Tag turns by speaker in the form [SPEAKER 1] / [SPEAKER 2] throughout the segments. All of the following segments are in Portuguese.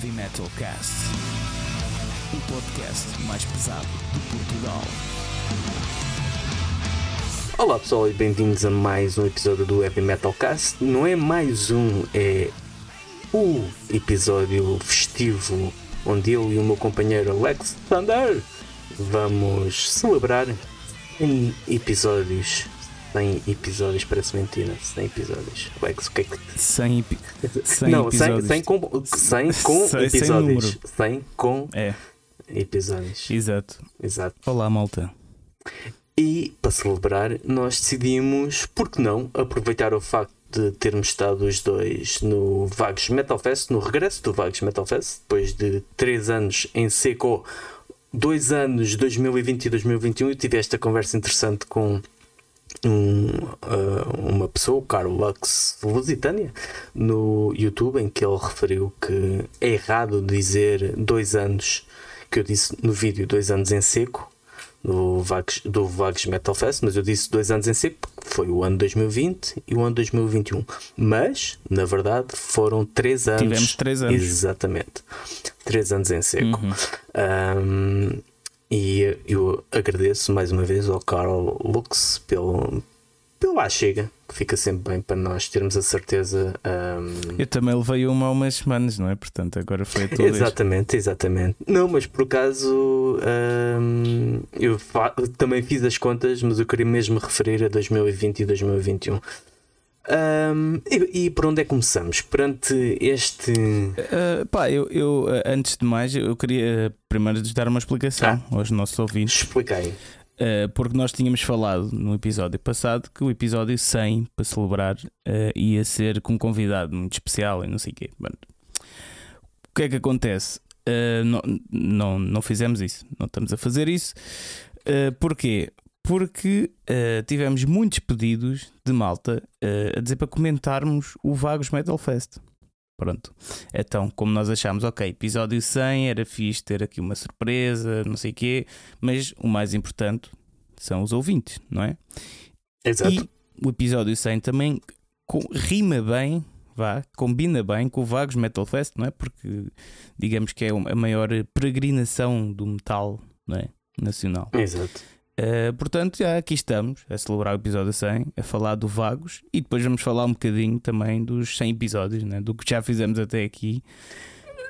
[SPEAKER 1] Heavy Metal Cast, o podcast mais pesado de Portugal.
[SPEAKER 2] Olá pessoal e bem-vindos a mais um episódio do Heavy Metal Cast. Não é mais um, é o episódio festivo onde eu e o meu companheiro Alex Thunder vamos celebrar em episódios 100 episódios, parece mentira. 100 episódios. Alex, o que é que.
[SPEAKER 1] 100, epi 100
[SPEAKER 2] Não, 100,
[SPEAKER 1] episódios.
[SPEAKER 2] 100 com, 100 com
[SPEAKER 1] 100
[SPEAKER 2] episódios.
[SPEAKER 1] número.
[SPEAKER 2] 100 com
[SPEAKER 1] É,
[SPEAKER 2] episódios.
[SPEAKER 1] exato.
[SPEAKER 2] Exato.
[SPEAKER 1] Olá, malta.
[SPEAKER 2] E para celebrar, nós decidimos, por que não, aproveitar o facto de termos estado os dois no Vagos Metal Fest, no regresso do Vagos Metal Fest, depois de 3 anos em seco, 2 anos, 2020 e 2021. Eu tive esta conversa interessante com um, ah, uma pessoa, o Carl Lux Lusitânia, no YouTube, em que ele referiu que é errado dizer dois anos, que eu disse no vídeo dois anos em seco, do Vagos, do Vagos Metal Fest, mas eu disse dois anos em seco, porque foi o ano 2020 e o ano 2021. Mas, na verdade, foram três anos.
[SPEAKER 1] Tivemos três anos.
[SPEAKER 2] Exatamente. Três anos em seco.
[SPEAKER 1] Uhum.
[SPEAKER 2] Um, e eu agradeço mais uma vez ao Carl Lux pelo, pelo lá chega, que fica sempre bem para nós termos a certeza. um,
[SPEAKER 1] Eu também levei uma há umas semanas, não é? Portanto, agora foi a tua vez.
[SPEAKER 2] Exatamente, exatamente. Não, mas por acaso hum, eu também fiz as contas, mas eu queria mesmo referir a 2020 e 2021. Hum, e, e por onde é que começamos? Perante este.
[SPEAKER 1] Uh, pá, eu, eu, uh, antes de mais, eu queria primeiro dar uma explicação aos nossos ouvintes.
[SPEAKER 2] Expliquei.
[SPEAKER 1] Uh, porque nós tínhamos falado no episódio passado que o episódio 100 para celebrar uh, ia ser com um convidado muito especial e não sei o quê. Bom, o que é que acontece? Não, não, não fizemos isso, não estamos a fazer isso. Uh, porquê? Porque uh, tivemos muitos pedidos de malta uh, a dizer para comentarmos o Vagos Metal Fest. Pronto. Então, como nós achámos, ok, episódio 100 era fixe ter aqui uma surpresa, não sei o quê, mas o mais importante são os ouvintes, não é?
[SPEAKER 2] Exato.
[SPEAKER 1] E o episódio 100 também com- rima bem, vá, combina bem com o Vagos Metal Fest, não é? Porque digamos que é a maior peregrinação do metal, não é? Nacional.
[SPEAKER 2] Exato.
[SPEAKER 1] Uh, portanto, já aqui estamos a celebrar o episódio 100, a falar do Vagos e depois vamos falar um bocadinho também dos 100 episódios, né? do que já fizemos até aqui.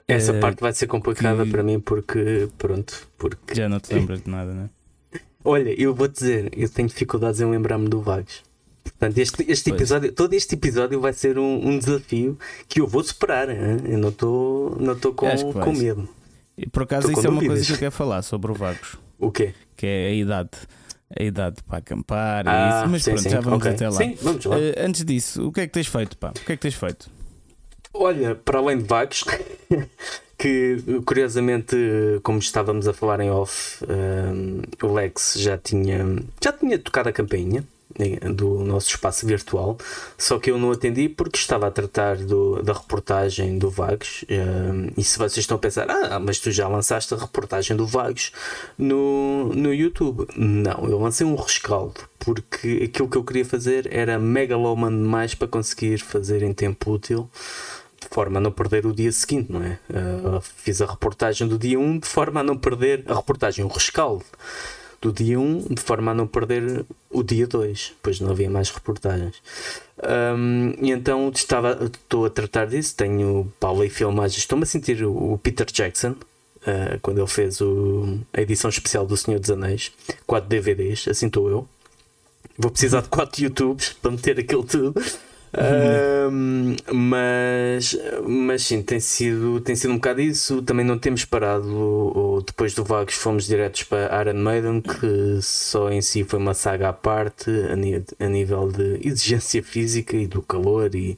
[SPEAKER 2] Essa
[SPEAKER 1] Eh,
[SPEAKER 2] parte vai ser complicada
[SPEAKER 1] que-
[SPEAKER 2] para mim porque, pronto, porque.
[SPEAKER 1] Já não te lembras de nada, né?
[SPEAKER 2] Olha, eu vou dizer, eu tenho dificuldades em lembrar-me do Vagos. Portanto, este, este episódio, todo este episódio vai ser um, um desafio que eu vou superar. hein? Eu não estou não com, com medo.
[SPEAKER 1] E por acaso,
[SPEAKER 2] Tô
[SPEAKER 1] isso é uma
[SPEAKER 2] dúvidas.
[SPEAKER 1] coisa que eu quero falar sobre o Vagos,
[SPEAKER 2] O quê?
[SPEAKER 1] que é a idade. A idade para acampar e
[SPEAKER 2] Ah,
[SPEAKER 1] isso. Mas
[SPEAKER 2] sim,
[SPEAKER 1] pronto,
[SPEAKER 2] sim,
[SPEAKER 1] já vamos
[SPEAKER 2] ok.
[SPEAKER 1] até lá.
[SPEAKER 2] Sim, vamos lá.
[SPEAKER 1] Uh, antes disso, o que é que tens feito, pá? O que é que tens feito?
[SPEAKER 2] Olha, para além de Vagos, que curiosamente, como estávamos a falar em off, hum, o Lex já tinha, já tinha tocado a campainha do nosso espaço virtual, só que eu não atendi porque estava a tratar do- da reportagem do Vagos. hum, e se vocês estão a pensar, ah, mas tu já lançaste a reportagem do Vagos no, no YouTube? Não, eu lancei um rescaldo porque aquilo que eu queria fazer era megaloman demais para conseguir fazer em tempo útil de forma a não perder o dia seguinte, não é? Uh, fiz a reportagem do dia 1 de forma a não perder a reportagem, o rescaldo do dia 1 de forma a não perder o dia 2, pois não havia mais reportagens. Um, e então estava, estou a tratar disso, tenho Paula e filmagens, estou-me a sentir o, o Peter Jackson. uh, quando ele fez o- a edição especial do Senhor dos Anéis, 4 DVDs, assim estou eu. Vou precisar de 4 YouTubes para meter aquilo tudo. Ahm, mas, mas sim, tem sido, tem sido um bocado isso. Também não temos parado. depois do Vagos, fomos diretos para Iron Maiden, que só em si foi uma saga à parte, a nível de exigência física e do calor e,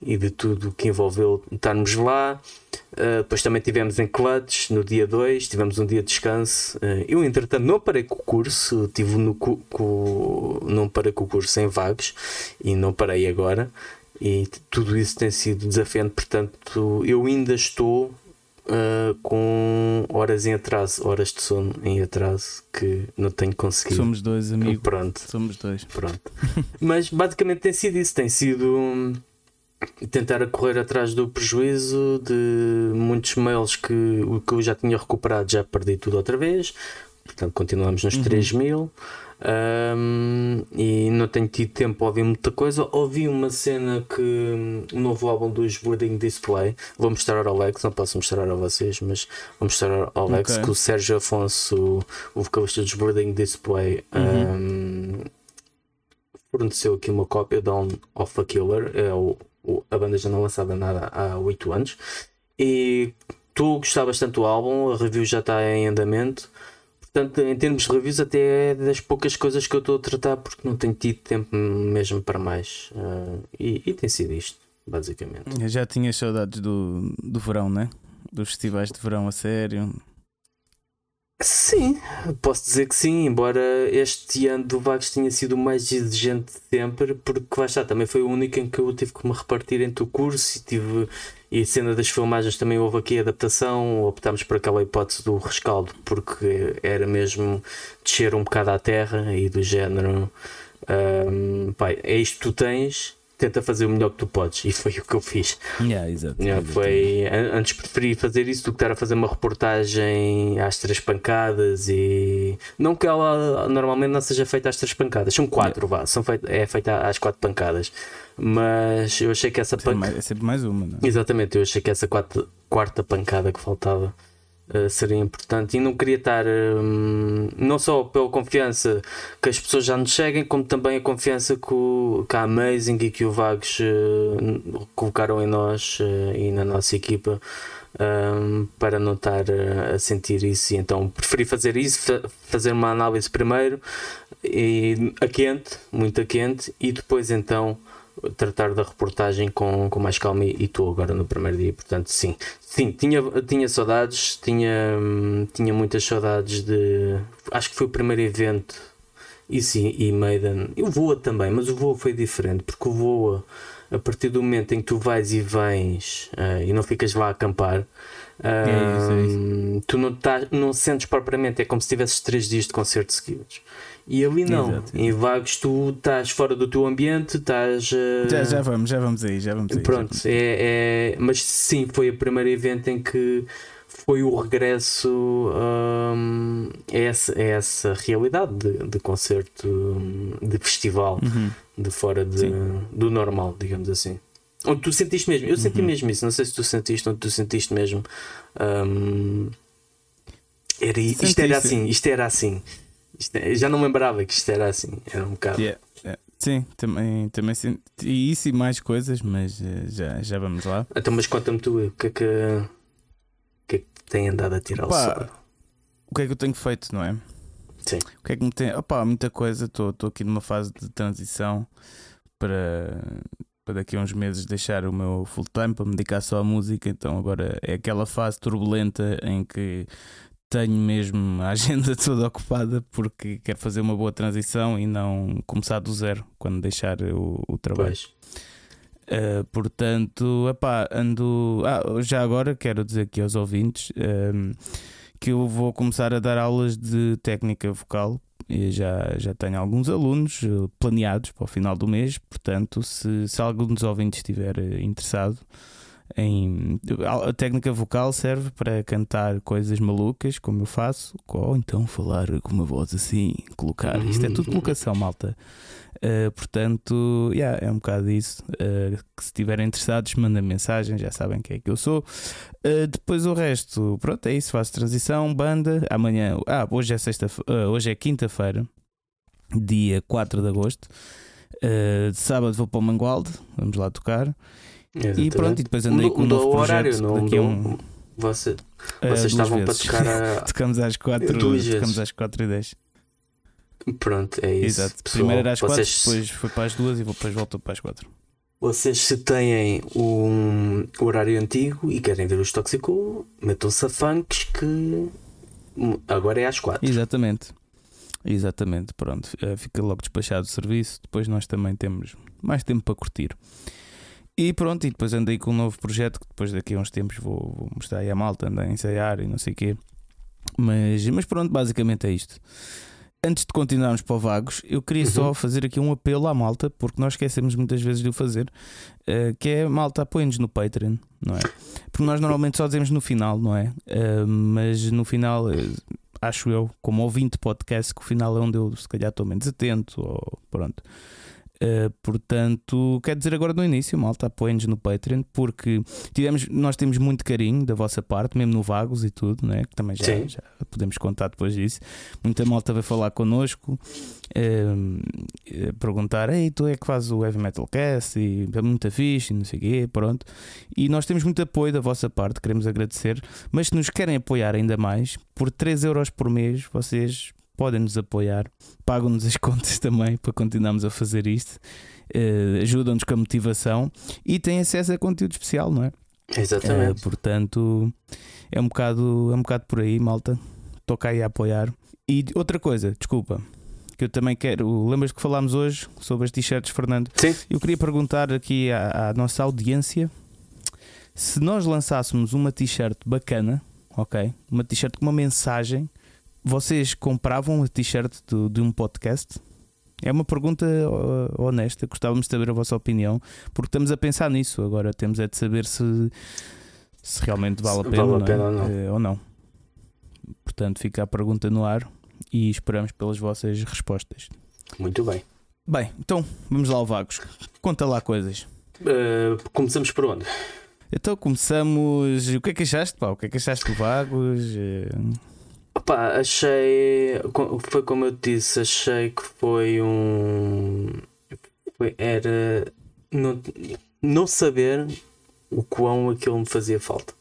[SPEAKER 2] e de tudo que envolveu estarmos lá. Uh, depois também tivemos em Clutch no dia 2, tivemos um dia de descanso. Uh, eu, entretanto, não parei com o curso, estive no cu- co- não parei com o curso em vagos e não parei agora. E tudo isso tem sido desafiante, portanto, eu ainda estou uh, com horas em atraso, horas de sono em atraso que não tenho conseguido.
[SPEAKER 1] Somos dois, amigo.
[SPEAKER 2] Pronto.
[SPEAKER 1] Somos dois.
[SPEAKER 2] Pronto. Mas basicamente tem sido isso, tem sido. Tentar correr atrás do prejuízo de muitos mails que o que eu já tinha recuperado já perdi tudo outra vez. Portanto, continuamos nos uhum. 3 mil. Um, e não tenho tido tempo a ouvir muita coisa. Ouvi uma cena que um, o novo álbum dos Boarding Display. Vou mostrar ao Alex, não posso mostrar a vocês, mas vou mostrar ao Alex okay. que o Sérgio Afonso, o vocalista dos Boarding Display, uhum. um, forneceu aqui uma cópia de On of a Killer. É o, a banda já não lançava nada há 8 anos. E a gostar bastante do álbum, a review já está em andamento. Portanto, em termos de reviews, até é das poucas coisas que eu estou a tratar porque não tenho tido tempo mesmo para mais. Uh, e, e, tem sido isto, basicamente.
[SPEAKER 1] Eu já tinha saudades do, do verão, né? Dos festivais de verão a sério.
[SPEAKER 2] Sim, posso dizer que sim, embora este ano do Vagos tenha sido o mais exigente de sempre, porque lá está, também foi o único em que eu tive que me repartir entre o curso e tive e a cena das filmagens também houve aqui adaptação, optámos por aquela hipótese do rescaldo, porque era mesmo descer um bocado à terra e do género um, pai, é isto que tu tens tenta fazer o melhor que tu podes. E foi o que eu fiz.
[SPEAKER 1] Yeah, exato,
[SPEAKER 2] yeah, foi, antes preferi fazer isso do que estar a fazer uma reportagem às três pancadas e não que ela normalmente não seja feita às três pancadas, são quatro, yeah. vá, são feita, é feita às quatro pancadas. Mas eu achei que essa
[SPEAKER 1] pancada. É sempre mais uma, não
[SPEAKER 2] é? Exatamente, eu achei que essa quarta, quarta pancada que faltava uh, seria importante e não queria estar um, não só pela confiança que as pessoas já nos seguem, como também a confiança que, o, que a Amazing e que o Vagos uh, colocaram em nós uh, e na nossa equipa. Um, para não estar a sentir isso, então preferi fazer isso, fa fazer uma análise primeiro e a quente, muito a quente, e depois então tratar da reportagem com, com mais calma e estou agora no primeiro dia, portanto sim, sim, tinha, tinha saudades, tinha, tinha muitas saudades de acho que foi o primeiro evento e sim, e Maiden, e o Voa também, mas o Voa foi diferente, porque o Voa a partir do momento em que tu vais e vens uh, e não ficas lá a acampar, uh, é isso, é isso. tu não, tá, não sentes propriamente, é como se tivesses três dias de concerto seguidos. E ali não. Exato. Em vagos tu estás fora do teu ambiente, estás. Uh...
[SPEAKER 1] Já, já vamos, já vamos aí, já vamos aí.
[SPEAKER 2] Pronto,
[SPEAKER 1] vamos.
[SPEAKER 2] É, é, mas sim, foi o primeiro evento em que foi o regresso um, a, essa, a essa realidade de, de concerto, de festival, uhum. de fora de, do normal, digamos assim. Onde tu sentiste mesmo, eu senti uhum. mesmo isso, não sei se tu sentiste, onde tu sentiste mesmo. Um, era, isto era assim, isto era assim. É, já não lembrava que isto era assim, era um bocado.
[SPEAKER 1] Yeah, yeah. Sim, também, também. E isso e mais coisas, mas eh, já, já vamos lá.
[SPEAKER 2] Então, mas conta-me tu o que é que, o que, é que tem andado a tirar Opa, o sol?
[SPEAKER 1] O que é que eu tenho feito, não é?
[SPEAKER 2] Sim.
[SPEAKER 1] O que é que me tem. Opa, muita coisa. Estou aqui numa fase de transição para, para daqui a uns meses deixar o meu full time para me dedicar só à música. Então agora é aquela fase turbulenta em que tenho mesmo a agenda toda ocupada porque quero fazer uma boa transição e não começar do zero quando deixar o, o trabalho. Uh, portanto, epá, ando. Ah, já agora quero dizer aqui aos ouvintes uh, que eu vou começar a dar aulas de técnica vocal. E já, já tenho alguns alunos eh, planeados para o final do mês. Portanto, se, se algum dos ouvintes estiver interessado, em a técnica vocal serve para cantar coisas malucas, como eu faço, ou então falar com uma voz assim, colocar. Isto é tudo colocação, malta. Uh, portanto, yeah, é um bocado isso. Uh, que se estiverem interessados, mandem mensagem, já sabem quem é que eu sou. Uh, depois o resto, pronto, é isso. Faço transição, banda. Amanhã, ah, hoje é sexta, hoje é quinta-feira, dia 4 de agosto. de sábado vou para o Mangualde, vamos lá tocar. Exatamente. E pronto, e depois andei com um novo projeto horário, não daqui um...
[SPEAKER 2] Você, é, vocês estavam vezes. para tocar a...
[SPEAKER 1] tocamos às 4 tocamos às 4 e 10
[SPEAKER 2] Pronto, é isso.
[SPEAKER 1] Exato. Pessoal, Primeiro era às 4, vocês... depois foi para as 2 e depois voltou para as 4.
[SPEAKER 2] Vocês se têm um horário antigo e querem ver os Tóxico, metam-se a funks que agora é às 4.
[SPEAKER 1] Exatamente. Exatamente, pronto. Eh, fica logo despachado o serviço. Depois nós também temos mais tempo para curtir. E pronto, e depois andei com um novo projeto que depois daqui a uns tempos vou, vou mostrar aí a malta, andei a ensaiar e não sei o quê. Mas, mas pronto, basicamente é isto. antes de continuarmos para o Vagos, eu queria
[SPEAKER 2] Uhum.
[SPEAKER 1] só fazer aqui um apelo à malta, porque nós esquecemos muitas vezes de o fazer, eh, que é malta, apoiem-nos no Patreon, não é? Porque nós normalmente só dizemos no final, não é? Eh, mas no final, eh, acho eu, como ouvinte podcast, que o final é onde eu se calhar estou menos atento, ou pronto. Uh, portanto, quero dizer agora no início, malta, apoiem-nos no Patreon, porque tivemos, nós temos muito carinho da vossa parte, mesmo no Vagos e tudo, né? que também já, já podemos contar depois disso. Muita malta veio falar connosco, eh, perguntar: Ei, tu é que fazes o Heavy Metal Cast e é muito fixe, e não sei o quê, pronto. E nós temos muito apoio da vossa parte, queremos agradecer, mas se nos querem apoiar ainda mais, por 3 euros por mês, vocês podem nos apoiar, pagam-nos as contas também para continuarmos a fazer isto, eh, ajudam-nos com a motivação e têm acesso a conteúdo especial, não é?
[SPEAKER 2] Exatamente.
[SPEAKER 1] Eh, portanto, é um, bocado, é um bocado por aí, malta. Estou cá aí a apoiar. E outra coisa, desculpa, que eu também quero. Lembras que falámos hoje sobre as t-shirts, Fernando?
[SPEAKER 2] Sim.
[SPEAKER 1] Eu queria perguntar aqui à, à nossa audiência se nós lançássemos uma t-shirt bacana, ok? Uma t-shirt com uma mensagem, vocês compravam a t-shirt de um podcast? É uma pergunta uh, honesta, gostávamos de saber a vossa opinião, porque estamos a pensar nisso. Agora temos é de saber se, se realmente vale a pena,
[SPEAKER 2] vale a pena ou não.
[SPEAKER 1] Eh, ou não. Portanto, fica a pergunta no ar e esperamos pelas vossas respostas.
[SPEAKER 2] Muito bem.
[SPEAKER 1] Bem, então vamos lá ao Vagos. Conta lá coisas.
[SPEAKER 2] Uh, começamos por onde?
[SPEAKER 1] Então começamos. O que é que achaste, pá? O que é que achaste do Vagos? Eh,
[SPEAKER 2] Opa, achei. Foi como eu te disse, achei que foi um. era. Não, não saber o quão aquilo me fazia falta.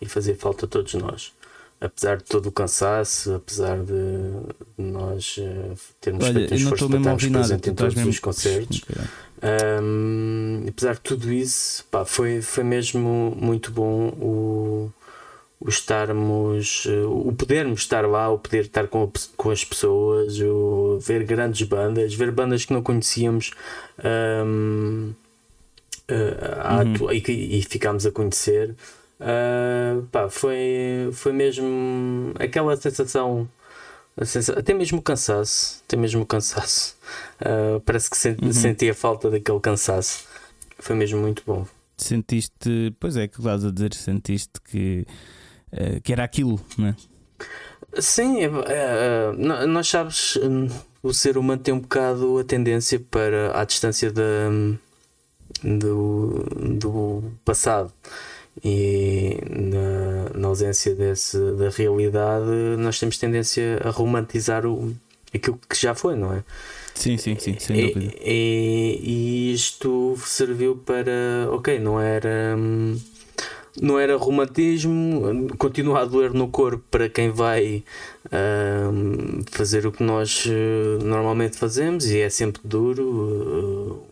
[SPEAKER 2] E fazia falta a todos nós. Apesar de todo o cansaço, apesar de nós eh, termos
[SPEAKER 1] Olha,
[SPEAKER 2] feito um esforço para estarmos presentes em todos
[SPEAKER 1] mesmo.
[SPEAKER 2] os concertos. Um, apesar de tudo isso, pá, foi, foi mesmo muito bom o, o estarmos, eh, o podermos estar lá, o poder estar com, a com as pessoas, o ver grandes bandas, ver bandas que não conhecíamos um, eh, a
[SPEAKER 1] Uhum.
[SPEAKER 2] e, que- e ficámos a conhecer. Ah, pá, foi, foi mesmo aquela sensação, a sensa- até mesmo o cansaço, até mesmo o cansaço. Ah, parece que sen-
[SPEAKER 1] Uhum.
[SPEAKER 2] sentia falta daquele cansaço. Foi mesmo muito bom.
[SPEAKER 1] Sentiste. Pois é, que estás a dizer, sentiste que, eh, que era aquilo, não é?
[SPEAKER 2] Sim, é, nós sabes, o ser humano tem um bocado a tendência para à distância da, do, do passado e na, na ausência desse, da realidade nós temos tendência a romantizar o, aquilo que já foi, não é?
[SPEAKER 1] Sim, sim, sim, sem
[SPEAKER 2] E-
[SPEAKER 1] dúvida.
[SPEAKER 2] E, e isto serviu para. Ok, não era. hum, Não era romantismo, continua a doer no corpo para quem vai hum, fazer o que nós eh, normalmente fazemos e é sempre duro, com-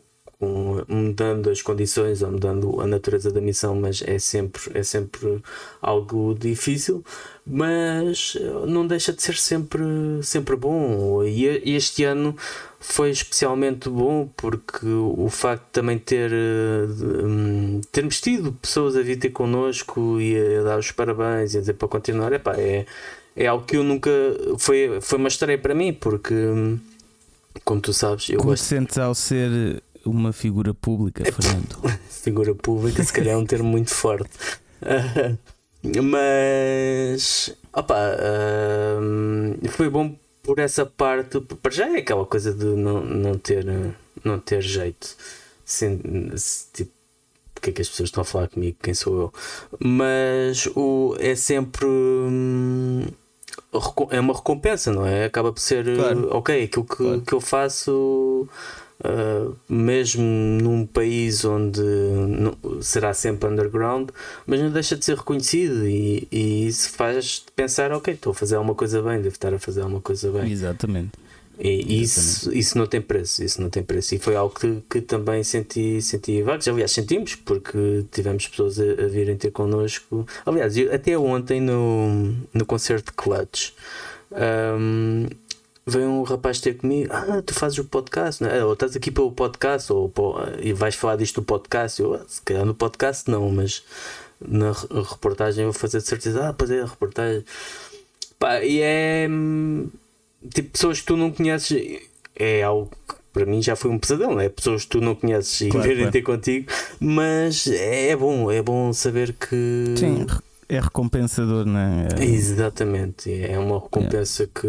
[SPEAKER 2] mudando as condições ou mudando a natureza da missão, mas é sempre, é sempre algo difícil mas eh, não deixa de ser sempre, sempre bom. E este ano foi especialmente bom porque o facto de também ter eh, hum, termos tido pessoas a vir ter connosco e a dar os parabéns e a dizer para continuar epá, é, é algo que eu nunca foi, foi uma estreia para mim porque hum, como tu sabes eu
[SPEAKER 1] Como
[SPEAKER 2] gosto
[SPEAKER 1] sentes ao ser uma figura pública, Fernando?
[SPEAKER 2] figura pública se calhar é um termo muito forte mas opa, hum, foi bom por essa parte para já é aquela coisa de não, não ter não ter jeito Sem- tipo o que é que as pessoas estão a falar comigo quem sou eu mas o é sempre hum, é uma recompensa não é acaba por ser
[SPEAKER 1] Claro.
[SPEAKER 2] ok aquilo que,
[SPEAKER 1] Claro.
[SPEAKER 2] que eu faço Uh, mesmo num país onde não- será sempre underground, mas não deixa de ser reconhecido e, e isso faz pensar, ok, estou a fazer alguma coisa bem, devo estar a fazer alguma coisa bem.
[SPEAKER 1] Exatamente.
[SPEAKER 2] E isso, isso não tem preço, isso não tem preço. E foi algo que, que também senti, senti vagos. Aliás, sentimos, porque tivemos pessoas a, a virem ter connosco. Aliás, eu- até ontem no, no concerto de Clutch. um, veio um rapaz ter comigo, ah, tu fazes o podcast, não é? ou estás aqui pelo podcast, ou e vais falar disto no podcast. Eu, "Ah, se calhar no podcast não, mas na re- reportagem eu vou fazer de certeza, ah, pois é, a reportagem. Pá, e é. hum, tipo, pessoas que tu não conheces é algo que para mim já foi um pesadelo, é pessoas que tu não conheces e
[SPEAKER 1] Claro,
[SPEAKER 2] verem
[SPEAKER 1] claro.
[SPEAKER 2] ter contigo, mas é bom, é bom saber que
[SPEAKER 1] Sim, é recompensador, não é? É-
[SPEAKER 2] Exatamente, é uma recompensa que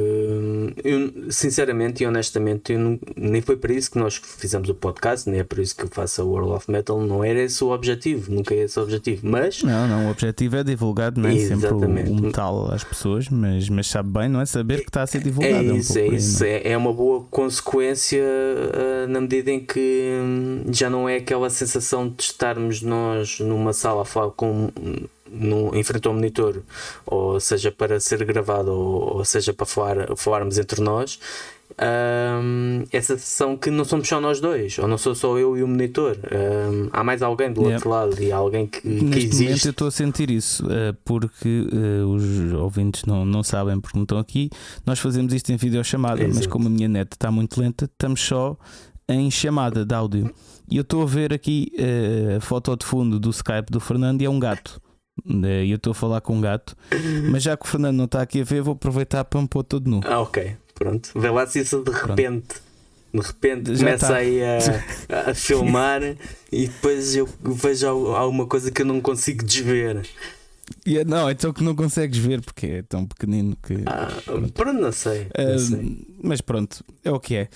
[SPEAKER 2] eu, sinceramente e honestamente eu não- nem foi para isso que nós fizemos o podcast, nem é para isso que eu faço a World of Metal, não era esse o objetivo, nunca é esse o objetivo, mas
[SPEAKER 1] Não, não, o objetivo é divulgar não é? sempre o, o metal às pessoas, mas, mas sabe bem, não é? Saber que está a ser divulgado.
[SPEAKER 2] é
[SPEAKER 1] um
[SPEAKER 2] isso,
[SPEAKER 1] pouco
[SPEAKER 2] é
[SPEAKER 1] aí,
[SPEAKER 2] isso,
[SPEAKER 1] não é?
[SPEAKER 2] é, é uma boa consequência ah, na medida em que hum, já não é aquela sensação de estarmos nós numa sala a falar com no, em frente ao monitor, ou seja para ser gravado, ou, ou seja para falar, falarmos entre nós. hum, essa sensação que não somos só nós dois, ou não sou só eu e o monitor, hum, há mais alguém do
[SPEAKER 1] Yeah.
[SPEAKER 2] outro lado e alguém que, que
[SPEAKER 1] Neste momento eu
[SPEAKER 2] existe.
[SPEAKER 1] estou a sentir isso, eh, porque eh, os ouvintes não, não sabem porque não estão aqui. Nós fazemos isto em videochamada, mas
[SPEAKER 2] Exato.
[SPEAKER 1] como a minha net está muito lenta, estamos só em chamada de áudio. E eu estou a ver aqui eh, a foto de fundo do Skype do Fernando e é um gato. Eh, E eu estou a falar com um gato, mas já que o Fernando não está aqui a ver, vou aproveitar para me pôr todo nu.
[SPEAKER 2] Ah, ok, pronto. Vê lá se isso de repente. De repente
[SPEAKER 1] Já
[SPEAKER 2] começa
[SPEAKER 1] tá.
[SPEAKER 2] aí a, a filmar e depois eu vejo al- alguma coisa que eu não consigo desver.
[SPEAKER 1] E é- não, então que não consegues ver porque é tão pequenino que.
[SPEAKER 2] Ah, pronto, não sei. não sei.
[SPEAKER 1] mas pronto, é o que é.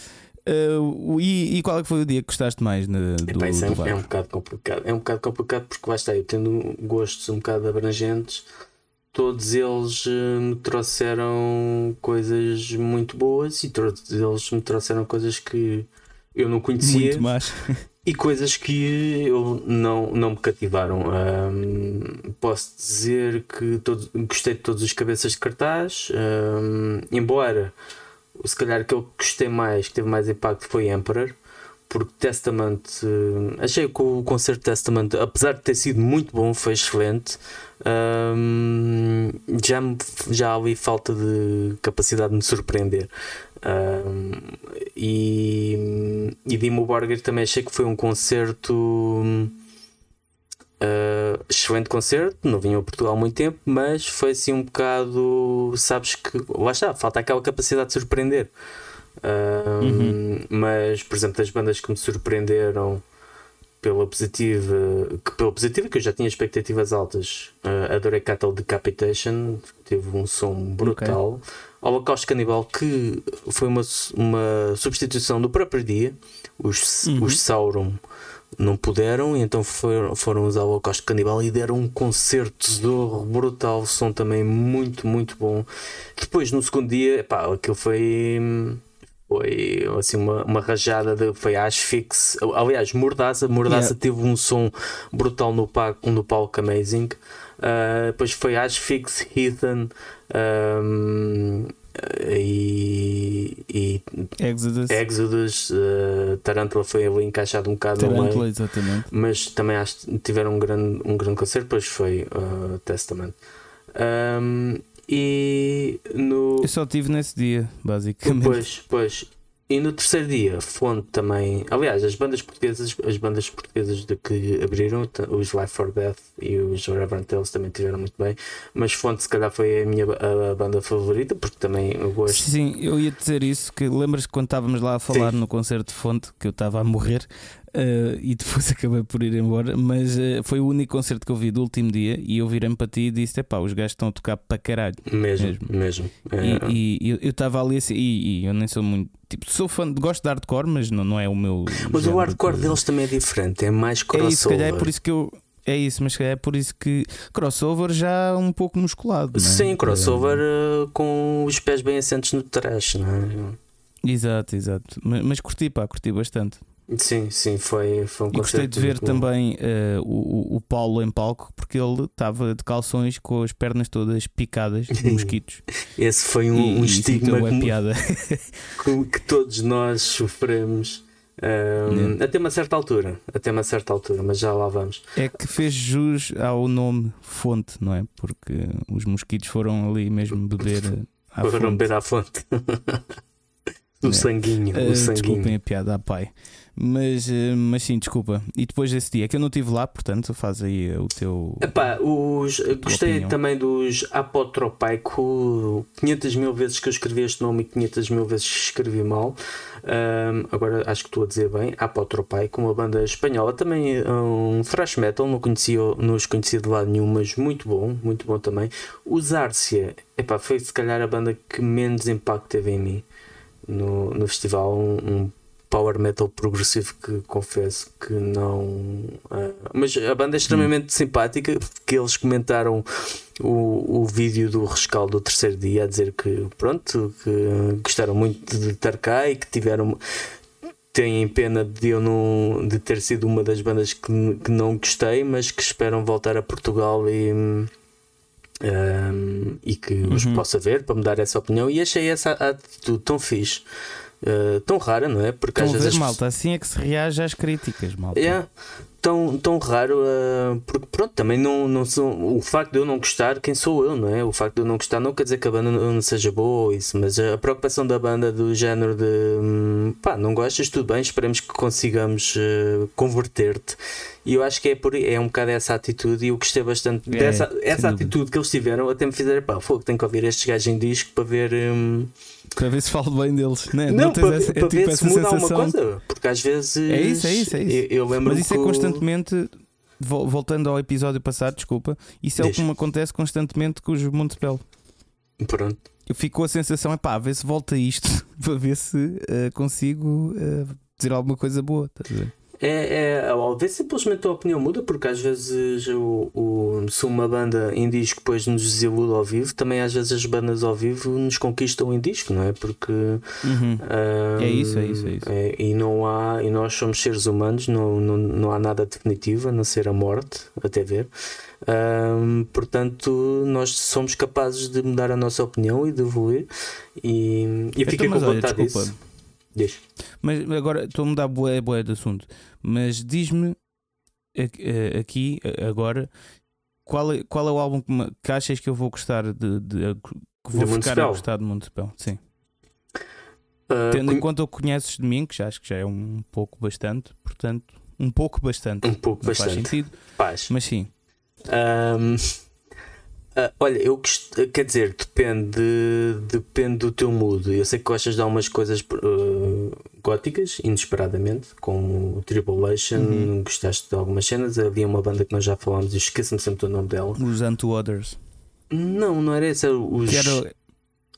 [SPEAKER 1] O- e, e qual é que foi o dia que gostaste mais na- do,
[SPEAKER 2] Epá, isso é,
[SPEAKER 1] do
[SPEAKER 2] é um bocado complicado. É um bocado complicado porque lá está, eu tendo gostos um bocado abrangentes, todos eles eh, me trouxeram coisas muito boas e todos eles me trouxeram coisas que eu não conhecia e coisas que eu não, não me cativaram. Ahm, posso dizer que todo- gostei de todos os cabeças de cartaz, ahm, embora se calhar que eu gostei mais, que teve mais impacto foi Emperor. Porque Testament, eh, achei que o concerto Testament, apesar de ter sido muito bom, foi excelente. Já, já ali falta de capacidade de me surpreender. E, e Dimo Borger também achei que foi um concerto ah, excelente concerto, não vinha a Portugal há muito tempo, mas foi assim um bocado, sabes que lá está, falta aquela capacidade de surpreender. Ahm,
[SPEAKER 1] Uhum.
[SPEAKER 2] Mas, por exemplo, das bandas que me surpreenderam pela positiva, que pela positiva que eu já tinha expectativas altas, ah, adorei Cattle Decapitation, teve um som brutal. Holocausto Canibal, que foi uma, uma substituição do próprio dia, os,
[SPEAKER 1] Uhum.
[SPEAKER 2] os Sauron não puderam, e então foram, foram usar o Holocausto Canibal e deram um concerto de zorro brutal, som também muito, muito bom. Depois, no segundo dia, pá, aquilo foi. Foi assim uma, uma rajada de foi Ashfix. Aliás, Mordaça, Mordaça
[SPEAKER 1] Yeah.
[SPEAKER 2] teve um som brutal no palco, no palco Amazing. Uh, depois foi Ashfix, Heathen um, e, e
[SPEAKER 1] Exodus,
[SPEAKER 2] Exodus. uh, Tarantula foi ali encaixado um bocado no
[SPEAKER 1] Tarantula,
[SPEAKER 2] meio.
[SPEAKER 1] exatamente.
[SPEAKER 2] Mas também acho que tiveram um grande, um grande concerto. Depois foi uh, Testament. Um, e no.
[SPEAKER 1] Eu só estive nesse dia, basicamente.
[SPEAKER 2] Pois, pois. E no terceiro dia, Fonte também. Aliás, as bandas portuguesas, as bandas portuguesas de que abriram, os Life for Death e os Reverend Tales também tiveram muito bem. Mas Fonte, se calhar, foi a minha a banda favorita, porque também eu gosto.
[SPEAKER 1] Sim, eu ia dizer isso. Que lembras que quando estávamos lá a falar
[SPEAKER 2] Sim.
[SPEAKER 1] no concerto de Fonte que eu estava a morrer eh, e depois acabei por ir embora, mas eh, foi o único concerto que eu vi do último dia e eu virei-me para ti e disse: Epá, os gajos estão a tocar para caralho.
[SPEAKER 2] Mesmo,
[SPEAKER 1] Mesmo.
[SPEAKER 2] mesmo. É,
[SPEAKER 1] E, e eu- estava ali assim, e, e eu nem sou muito. Tipo, sou fã, gosto de hardcore, mas não, não é o meu.
[SPEAKER 2] mas o hardcore
[SPEAKER 1] de-
[SPEAKER 2] deles também é diferente, é mais
[SPEAKER 1] É
[SPEAKER 2] crossover.
[SPEAKER 1] isso, se calhar é por isso que eu. É isso, mas é por isso que crossover já um pouco musculado. é?
[SPEAKER 2] Sim, crossover uh, com os pés bem assentes no trash, não é?
[SPEAKER 1] Exato, exato. Mas, mas curti, pá, curti bastante.
[SPEAKER 2] Sim, sim, foi, foi um
[SPEAKER 1] E gostei de ver também eh, o, o- Paulo em palco, porque ele estava de calções com as pernas todas picadas de mosquitos.
[SPEAKER 2] Esse foi um,
[SPEAKER 1] e,
[SPEAKER 2] um estigma
[SPEAKER 1] então é
[SPEAKER 2] que,
[SPEAKER 1] piada.
[SPEAKER 2] que- que todos nós sofremos. um,
[SPEAKER 1] Yeah.
[SPEAKER 2] Até uma certa altura, até uma certa altura, mas já lá vamos.
[SPEAKER 1] É que fez jus ao nome fonte, não é? Porque os mosquitos foram ali mesmo beber eh, à
[SPEAKER 2] não
[SPEAKER 1] fonte.
[SPEAKER 2] beber à fonte. O
[SPEAKER 1] É.
[SPEAKER 2] sanguinho,
[SPEAKER 1] Uh,
[SPEAKER 2] sanguinho.
[SPEAKER 1] desculpem a piada, ah, pai. Mas, uh, mas sim, desculpa. E depois desse dia, que eu não estive lá, portanto, faz aí o teu.
[SPEAKER 2] Epá, os, gostei
[SPEAKER 1] opinião.
[SPEAKER 2] também dos Apotropaico. 500 mil vezes que eu escrevi este nome e 500 mil vezes que escrevi mal. Ahm, agora acho que estou a dizer bem. Apotropaico, uma banda espanhola, também um thrash metal. Não, conhecia, não os conhecia de lado nenhum, mas muito bom, muito bom também. Os Arcia, epá, foi se calhar a banda que menos impacto teve em mim no, no festival. Um, um power metal progressivo que confesso que não. ah, mas a banda é extremamente simpática, que eles comentaram o, o vídeo do rescaldo do terceiro dia a dizer que pronto, que gostaram muito de estar cá e que tiveram. Têm pena de eu não de ter sido uma das bandas que, que não gostei, mas que esperam voltar a Portugal e, hum, e que os
[SPEAKER 1] Uhum.
[SPEAKER 2] possa ver para me dar essa opinião. E achei essa atitude tão fixe, uh, tão rara, não é? Porque
[SPEAKER 1] Estão
[SPEAKER 2] às
[SPEAKER 1] ver,
[SPEAKER 2] vezes as
[SPEAKER 1] malta? Assim é que se reage às críticas, malta.
[SPEAKER 2] é tão, tão raro uh, porque pronto, também não, não sou, o facto de eu não gostar, quem sou eu, não é? O facto de eu não gostar não quer dizer que a banda não, não seja boa ou isso, mas a preocupação da banda do género de hum, pá, não gostas, tudo bem, esperemos que consigamos uh, converter-te. E eu acho que é por é um bocado essa atitude e eu gostei bastante
[SPEAKER 1] É,
[SPEAKER 2] dessa essa
[SPEAKER 1] dúvida.
[SPEAKER 2] atitude que eles tiveram, até me fizeram pá, fogo, tenho que ouvir estes gajos em disco para ver. hum,
[SPEAKER 1] Para ver se falo bem deles. Né?
[SPEAKER 2] não,
[SPEAKER 1] tens
[SPEAKER 2] para,
[SPEAKER 1] é
[SPEAKER 2] para
[SPEAKER 1] tipo
[SPEAKER 2] ver se muda alguma coisa, porque às vezes
[SPEAKER 1] É isso, é isso, é isso.
[SPEAKER 2] Eu, eu lembro
[SPEAKER 1] Mas isso é
[SPEAKER 2] que o-
[SPEAKER 1] constantemente. vo- Voltando ao episódio passado, desculpa, isso é o
[SPEAKER 2] Diz.
[SPEAKER 1] que me acontece constantemente com os Montepel.
[SPEAKER 2] Pronto.
[SPEAKER 1] Eu fico com a sensação, é pá, a ver se volta isto para ver se eh, consigo eh, dizer alguma coisa boa. estás a ver?
[SPEAKER 2] É, é, ao ver simplesmente a opinião muda, porque às vezes o, o, se uma banda em disco depois nos desilude ao vivo, também às vezes as bandas ao vivo nos conquistam em disco, não é? Porque
[SPEAKER 1] Uhum.
[SPEAKER 2] ah,
[SPEAKER 1] É isso, é isso, é isso.
[SPEAKER 2] e não há, e nós somos seres humanos, não, não, não há nada definitivo a não ser a morte, até ver. Ah, portanto, nós somos capazes de mudar a nossa opinião e de evoluir. E, e
[SPEAKER 1] Então,
[SPEAKER 2] com vontade disso. Diz.
[SPEAKER 1] Mas agora estou a mudar boé, boé de assunto. Mas diz-me aqui- agora, qual é, qual é o álbum que, me- que achas que eu vou gostar de. de- que vou
[SPEAKER 2] De
[SPEAKER 1] ficar a
[SPEAKER 2] Municipal?
[SPEAKER 1] gostar de Montepel? Sim.
[SPEAKER 2] Ah,
[SPEAKER 1] Tendo em conta o que conheces de mim, que já acho que já é um pouco bastante, portanto, um pouco bastante.
[SPEAKER 2] um pouco
[SPEAKER 1] não faz
[SPEAKER 2] bastante.
[SPEAKER 1] sentido,
[SPEAKER 2] Paz.
[SPEAKER 1] mas sim.
[SPEAKER 2] Ahm, ah, olha, eu gost... quer dizer, depende, depende do teu mood. Eu sei que gostas de algumas coisas ah, góticas, inesperadamente, como o Tribulation,
[SPEAKER 1] Uhum.
[SPEAKER 2] gostaste de algumas cenas. Havia uma banda que nós já falámos e esqueço-me sempre do nome dela.
[SPEAKER 1] Os Unto Others.
[SPEAKER 2] Não, não era esse, era os.
[SPEAKER 1] Que era,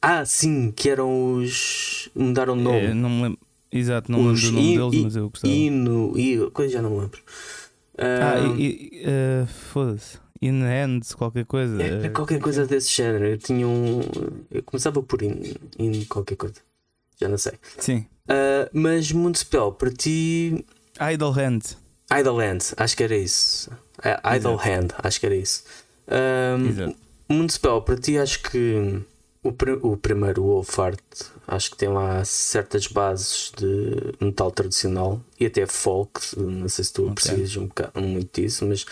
[SPEAKER 2] Ah, sim, que eram os. Mudaram de nome.
[SPEAKER 1] eh, não me lembro. Exato, não me lembro
[SPEAKER 2] Os
[SPEAKER 1] do nome
[SPEAKER 2] I-
[SPEAKER 1] deles, mas eu gostava.
[SPEAKER 2] Hino. Coisa já não me lembro.
[SPEAKER 1] Ah, e, e, eh, foda-se. In Hands, qualquer coisa.
[SPEAKER 2] Era
[SPEAKER 1] eh,
[SPEAKER 2] qualquer coisa desse género. Eu tinha um. Eu começava por in, in qualquer coisa. Já não sei.
[SPEAKER 1] Sim.
[SPEAKER 2] Ah, mas Municipal, para ti.
[SPEAKER 1] Idle Hands.
[SPEAKER 2] Idle Hand, acho que era isso. Ah, Idle Hand, acho que era isso. Ahm,
[SPEAKER 1] Exato.
[SPEAKER 2] Municipal, para ti, acho que o, pri- o primeiro, o Wolfart, acho que tem lá certas bases de metal tradicional e até folk. Não sei se tu aprecias um bocado, muito disso, mas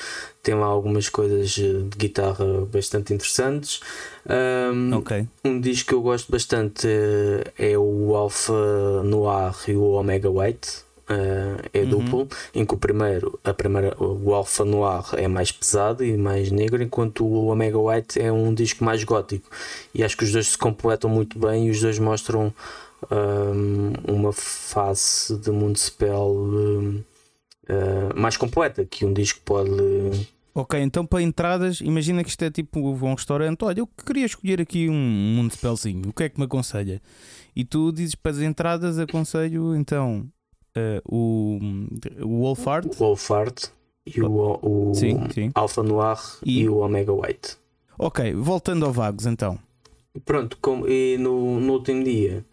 [SPEAKER 2] tem lá algumas coisas de guitarra bastante interessantes. Ahm,
[SPEAKER 1] Ok.
[SPEAKER 2] um disco que eu gosto bastante eh, é o Alpha Noir e o Omega White. Eh, é
[SPEAKER 1] Uhum.
[SPEAKER 2] duplo, em que o primeiro, a primeira, o Alpha Noir é mais pesado e mais negro, enquanto o Omega White é um disco mais gótico. E acho que os dois se completam muito bem e os dois mostram ahm, uma face de Municipal ahm, ah, mais completa que um disco pode.
[SPEAKER 1] Ok, então para entradas, imagina que isto é tipo um restaurante. Olha, eu queria escolher aqui um mundo spellzinho. O que é que me aconselha? E tu dizes para as entradas, aconselho então eh, o, o Wolfart.
[SPEAKER 2] O Wolfart e o, o
[SPEAKER 1] Sim, sim.
[SPEAKER 2] Alpha Noir e,
[SPEAKER 1] E-
[SPEAKER 2] o Omega White.
[SPEAKER 1] Ok, voltando ao Vagos então.
[SPEAKER 2] Pronto, como, e no, no último dia,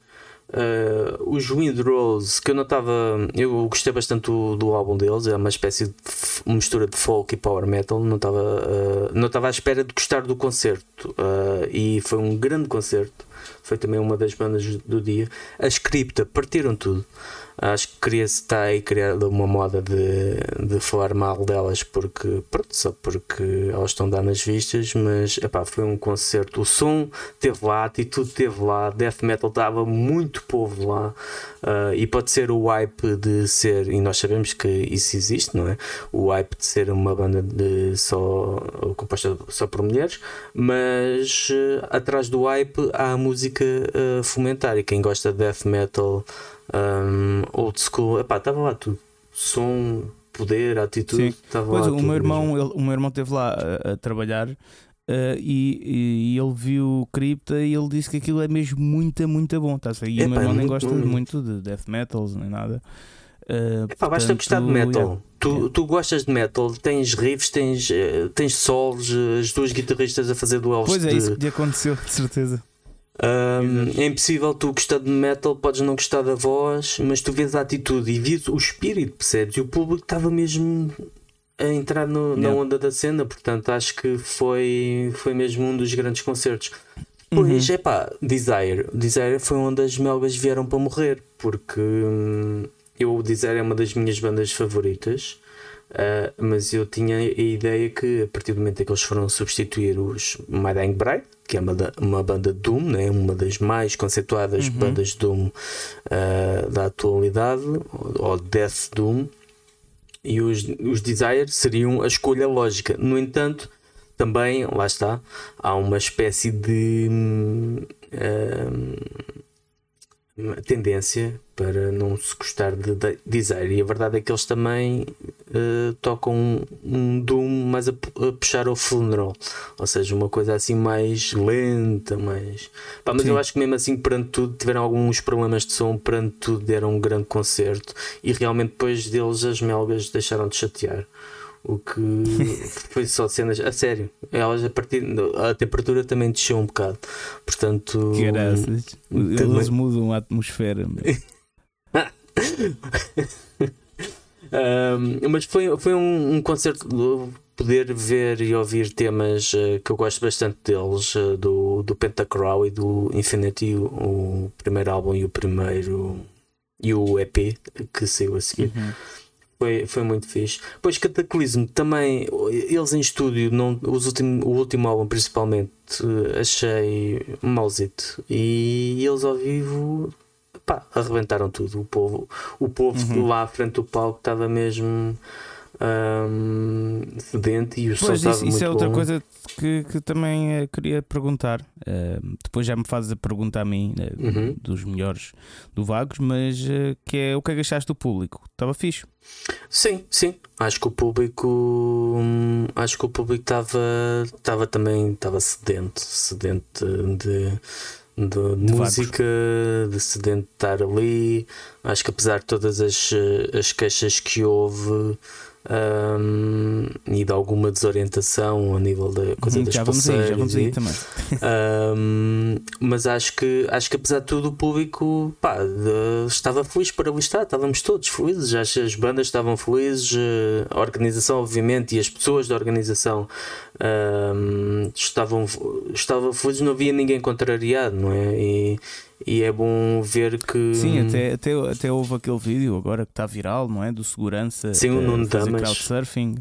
[SPEAKER 2] eh, os Wind Rose, que eu não estava. Eu gostei bastante do, do álbum deles, é uma espécie de mistura de folk e power metal. Não estava eh, não estava à espera de gostar do concerto, eh, e foi um grande concerto. foi também uma das bandas do dia. As Cripta partiram tudo. Acho que queria-se estar aí criar uma moda de, de falar mal delas porque pronto, só porque elas estão dar nas vistas, mas epá, foi um concerto. O som teve lá, a atitude teve lá, death metal estava muito povo lá uh, e pode ser o hype de ser, e nós sabemos que isso existe, não é? O hype de ser uma banda de só composta só por mulheres, mas uh, atrás do hype há a música uh, fomentar e quem gosta de death metal um, old school, epá, estava lá tudo. Som, poder, atitude, estava
[SPEAKER 1] pois,
[SPEAKER 2] lá
[SPEAKER 1] o meu irmão, ele, o meu irmão esteve lá a, a trabalhar. Uh, e, e, ele viu Cripta e ele disse que aquilo é mesmo muito, muito bom. Tá e o meu irmão nem gosta bom. muito de death metals nem nada. Uh,
[SPEAKER 2] Epá, portanto, basta gostar de metal. Yeah. Tu, yeah. tu gostas de metal, tens riffs, tens, tens solos, as duas guitarristas a fazer duelos.
[SPEAKER 1] Pois é,
[SPEAKER 2] de...
[SPEAKER 1] isso que lhe aconteceu, de certeza.
[SPEAKER 2] Um, é impossível tu gostar de metal, podes não gostar da voz, mas tu vês a atitude e vês o espírito, percebes? E o público estava mesmo a entrar no, na onda da cena, portanto acho que foi, foi mesmo um dos grandes concertos. Pois, uhum. é pá, Desire. Desire foi onde as melgas vieram para morrer, porque hum, eu, o Desire é uma das minhas bandas favoritas. Uh, mas eu tinha a ideia que a partir do momento em que eles foram substituir os My Dying Bride, que é uma, uma banda Doom, né? uma das mais conceituadas uhum. bandas Doom uh, da atualidade, ou Death Doom, e os, os Desire seriam a escolha lógica. No entanto, também, lá está, há uma espécie de. Uh, tendência para não se gostar de dizer. E a verdade é que eles também uh, tocam um, um Doom mais a, a, puxar ao funeral, ou seja, uma coisa assim mais lenta, mais. Pá, mas Sim. eu acho que mesmo assim, perante tudo, tiveram alguns problemas de som, perante tudo, deram um grande concerto e realmente depois deles as melgas deixaram de chatear o que foi só cenas a sério. Elas a partir a temperatura também desceu um bocado, portanto.
[SPEAKER 1] Graças. Também... Eles mudam a atmosfera.
[SPEAKER 2] um, mas foi, foi um, um concerto poder ver e ouvir temas uh, que eu gosto bastante deles, uh, do, do Pentacrow e do Infinity, o, o, primeiro álbum e o primeiro e o EP que saiu a seguir. Uhum. Foi, foi muito fixe. Pois Cataclismo também, eles em estúdio, não, os último, o último álbum principalmente, achei mauzito. E eles ao vivo pá, arrebentaram tudo. O povo, o povo uhum. lá à frente do palco estava mesmo um, sedente e o
[SPEAKER 1] pois, isso, isso
[SPEAKER 2] é
[SPEAKER 1] outra
[SPEAKER 2] bom.
[SPEAKER 1] coisa que, que também uh, queria perguntar. Uh, depois já me fazes a pergunta a mim uh,
[SPEAKER 2] uhum.
[SPEAKER 1] dos melhores do Vagos, mas que é o que é que achaste do público? Estava fixe?
[SPEAKER 2] Sim, sim. Acho que o público hum, acho que o público estava estava também estava sedente, sedente de de, de música, de sedente de estar ali. Acho que apesar de todas as, as queixas que houve, um, e de alguma desorientação a nível da coisa uhum, das já vamos aí, já vamos aí também. um, mas acho que acho que apesar de tudo o público pá, de, estava feliz para ali estar, estávamos todos felizes, acho as bandas estavam felizes, a organização obviamente e as pessoas da organização um, estavam, estavam felizes, não havia ninguém contrariado, não é? E, e é bom ver que.
[SPEAKER 1] Sim, até, até, até houve aquele vídeo agora que está viral, não é? Do segurança.
[SPEAKER 2] Sim, o Nuno
[SPEAKER 1] Damas. crowdsurfing.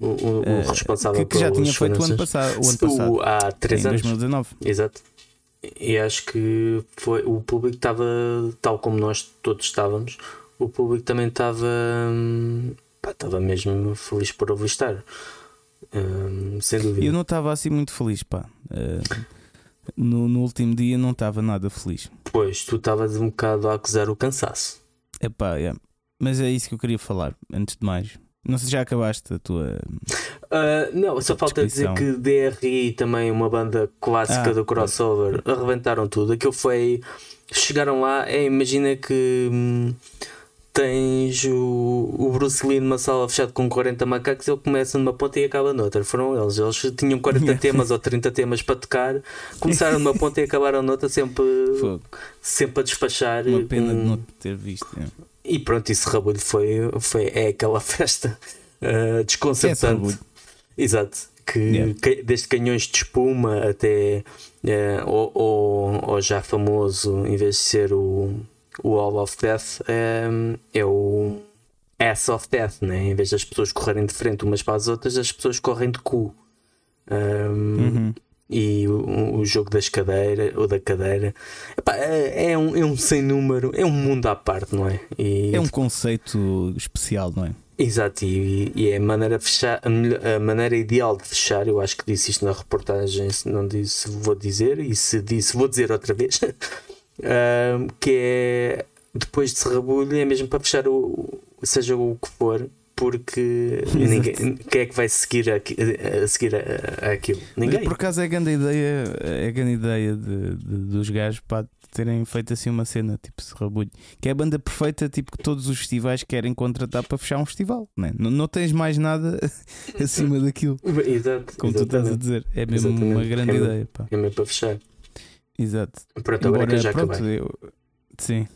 [SPEAKER 2] O, o, o uh, responsável
[SPEAKER 1] que, que já tinha feito o ano passado. O ano passado
[SPEAKER 2] o, há 3
[SPEAKER 1] anos. 2019.
[SPEAKER 2] Exato. E acho que foi, o público estava, tal como nós todos estávamos, o público também estava, pá, estava mesmo feliz por ouvir estar. Um, sem dúvida.
[SPEAKER 1] Eu não estava assim muito feliz, pá. Uh, no, no último dia não estava nada feliz.
[SPEAKER 2] Pois, tu estavas um bocado a acusar o cansaço.
[SPEAKER 1] Epá, é. Mas é isso que eu queria falar, antes de mais. Não sei se já acabaste a tua.
[SPEAKER 2] Uh, não, só falta dizer que DRI, também uma banda clássica ah, do crossover, arrebentaram tudo. Aquilo foi. Chegaram lá, é, imagina que. Tens o, o Bruce Lee numa sala fechada com 40 macacos, ele começa numa ponta e acaba noutra. Foram eles. Eles tinham 40 temas ou 30 temas para tocar, começaram numa ponta e acabaram noutra, sempre, sempre a despachar.
[SPEAKER 1] Uma pena um... de não ter visto. É.
[SPEAKER 2] E pronto, esse rabulho foi, foi é aquela festa uh, desconcertante. É Exato, que
[SPEAKER 1] Yeah.
[SPEAKER 2] ca- desde canhões de espuma até eh, o, o, o já famoso, em vez de ser o, o Wall of Death, é, é o Ass of Death, né? em vez das pessoas correrem de frente umas para as outras, as pessoas correm de cu. Um,
[SPEAKER 1] Uhum.
[SPEAKER 2] E o, o jogo das cadeiras, ou da cadeira, Epá, é, é um, é um sem número, é um mundo à parte, não é? E
[SPEAKER 1] É um conceito especial, não é?
[SPEAKER 2] Exato, e, e é a maneira, fechar, a maneira ideal de fechar. Eu acho que disse isto na reportagem, se não disse, vou dizer, e se disse, vou dizer outra vez. Ahm, que é depois de Serrabulho, é mesmo para fechar o, seja o que for, porque
[SPEAKER 1] Exato.
[SPEAKER 2] ninguém, quem é que vai seguir, aqui, a, seguir a, a aquilo? Ninguém.
[SPEAKER 1] Por acaso é a grande ideia, é a grande ideia de, de- dos gajos para terem feito assim uma cena tipo Serrabulho, que é a banda perfeita, tipo que todos os festivais querem contratar para fechar um festival, né? não, não tens mais nada acima daquilo,
[SPEAKER 2] Exato,
[SPEAKER 1] como tu estás a
[SPEAKER 2] exatamente.
[SPEAKER 1] dizer. É mesmo uma
[SPEAKER 2] Exatamente.
[SPEAKER 1] grande
[SPEAKER 2] É mesmo.
[SPEAKER 1] ideia, pá.
[SPEAKER 2] É mesmo para fechar.
[SPEAKER 1] Exato.
[SPEAKER 2] Pronto, agora que eu já
[SPEAKER 1] pronto,
[SPEAKER 2] acabei.
[SPEAKER 1] eu- sim.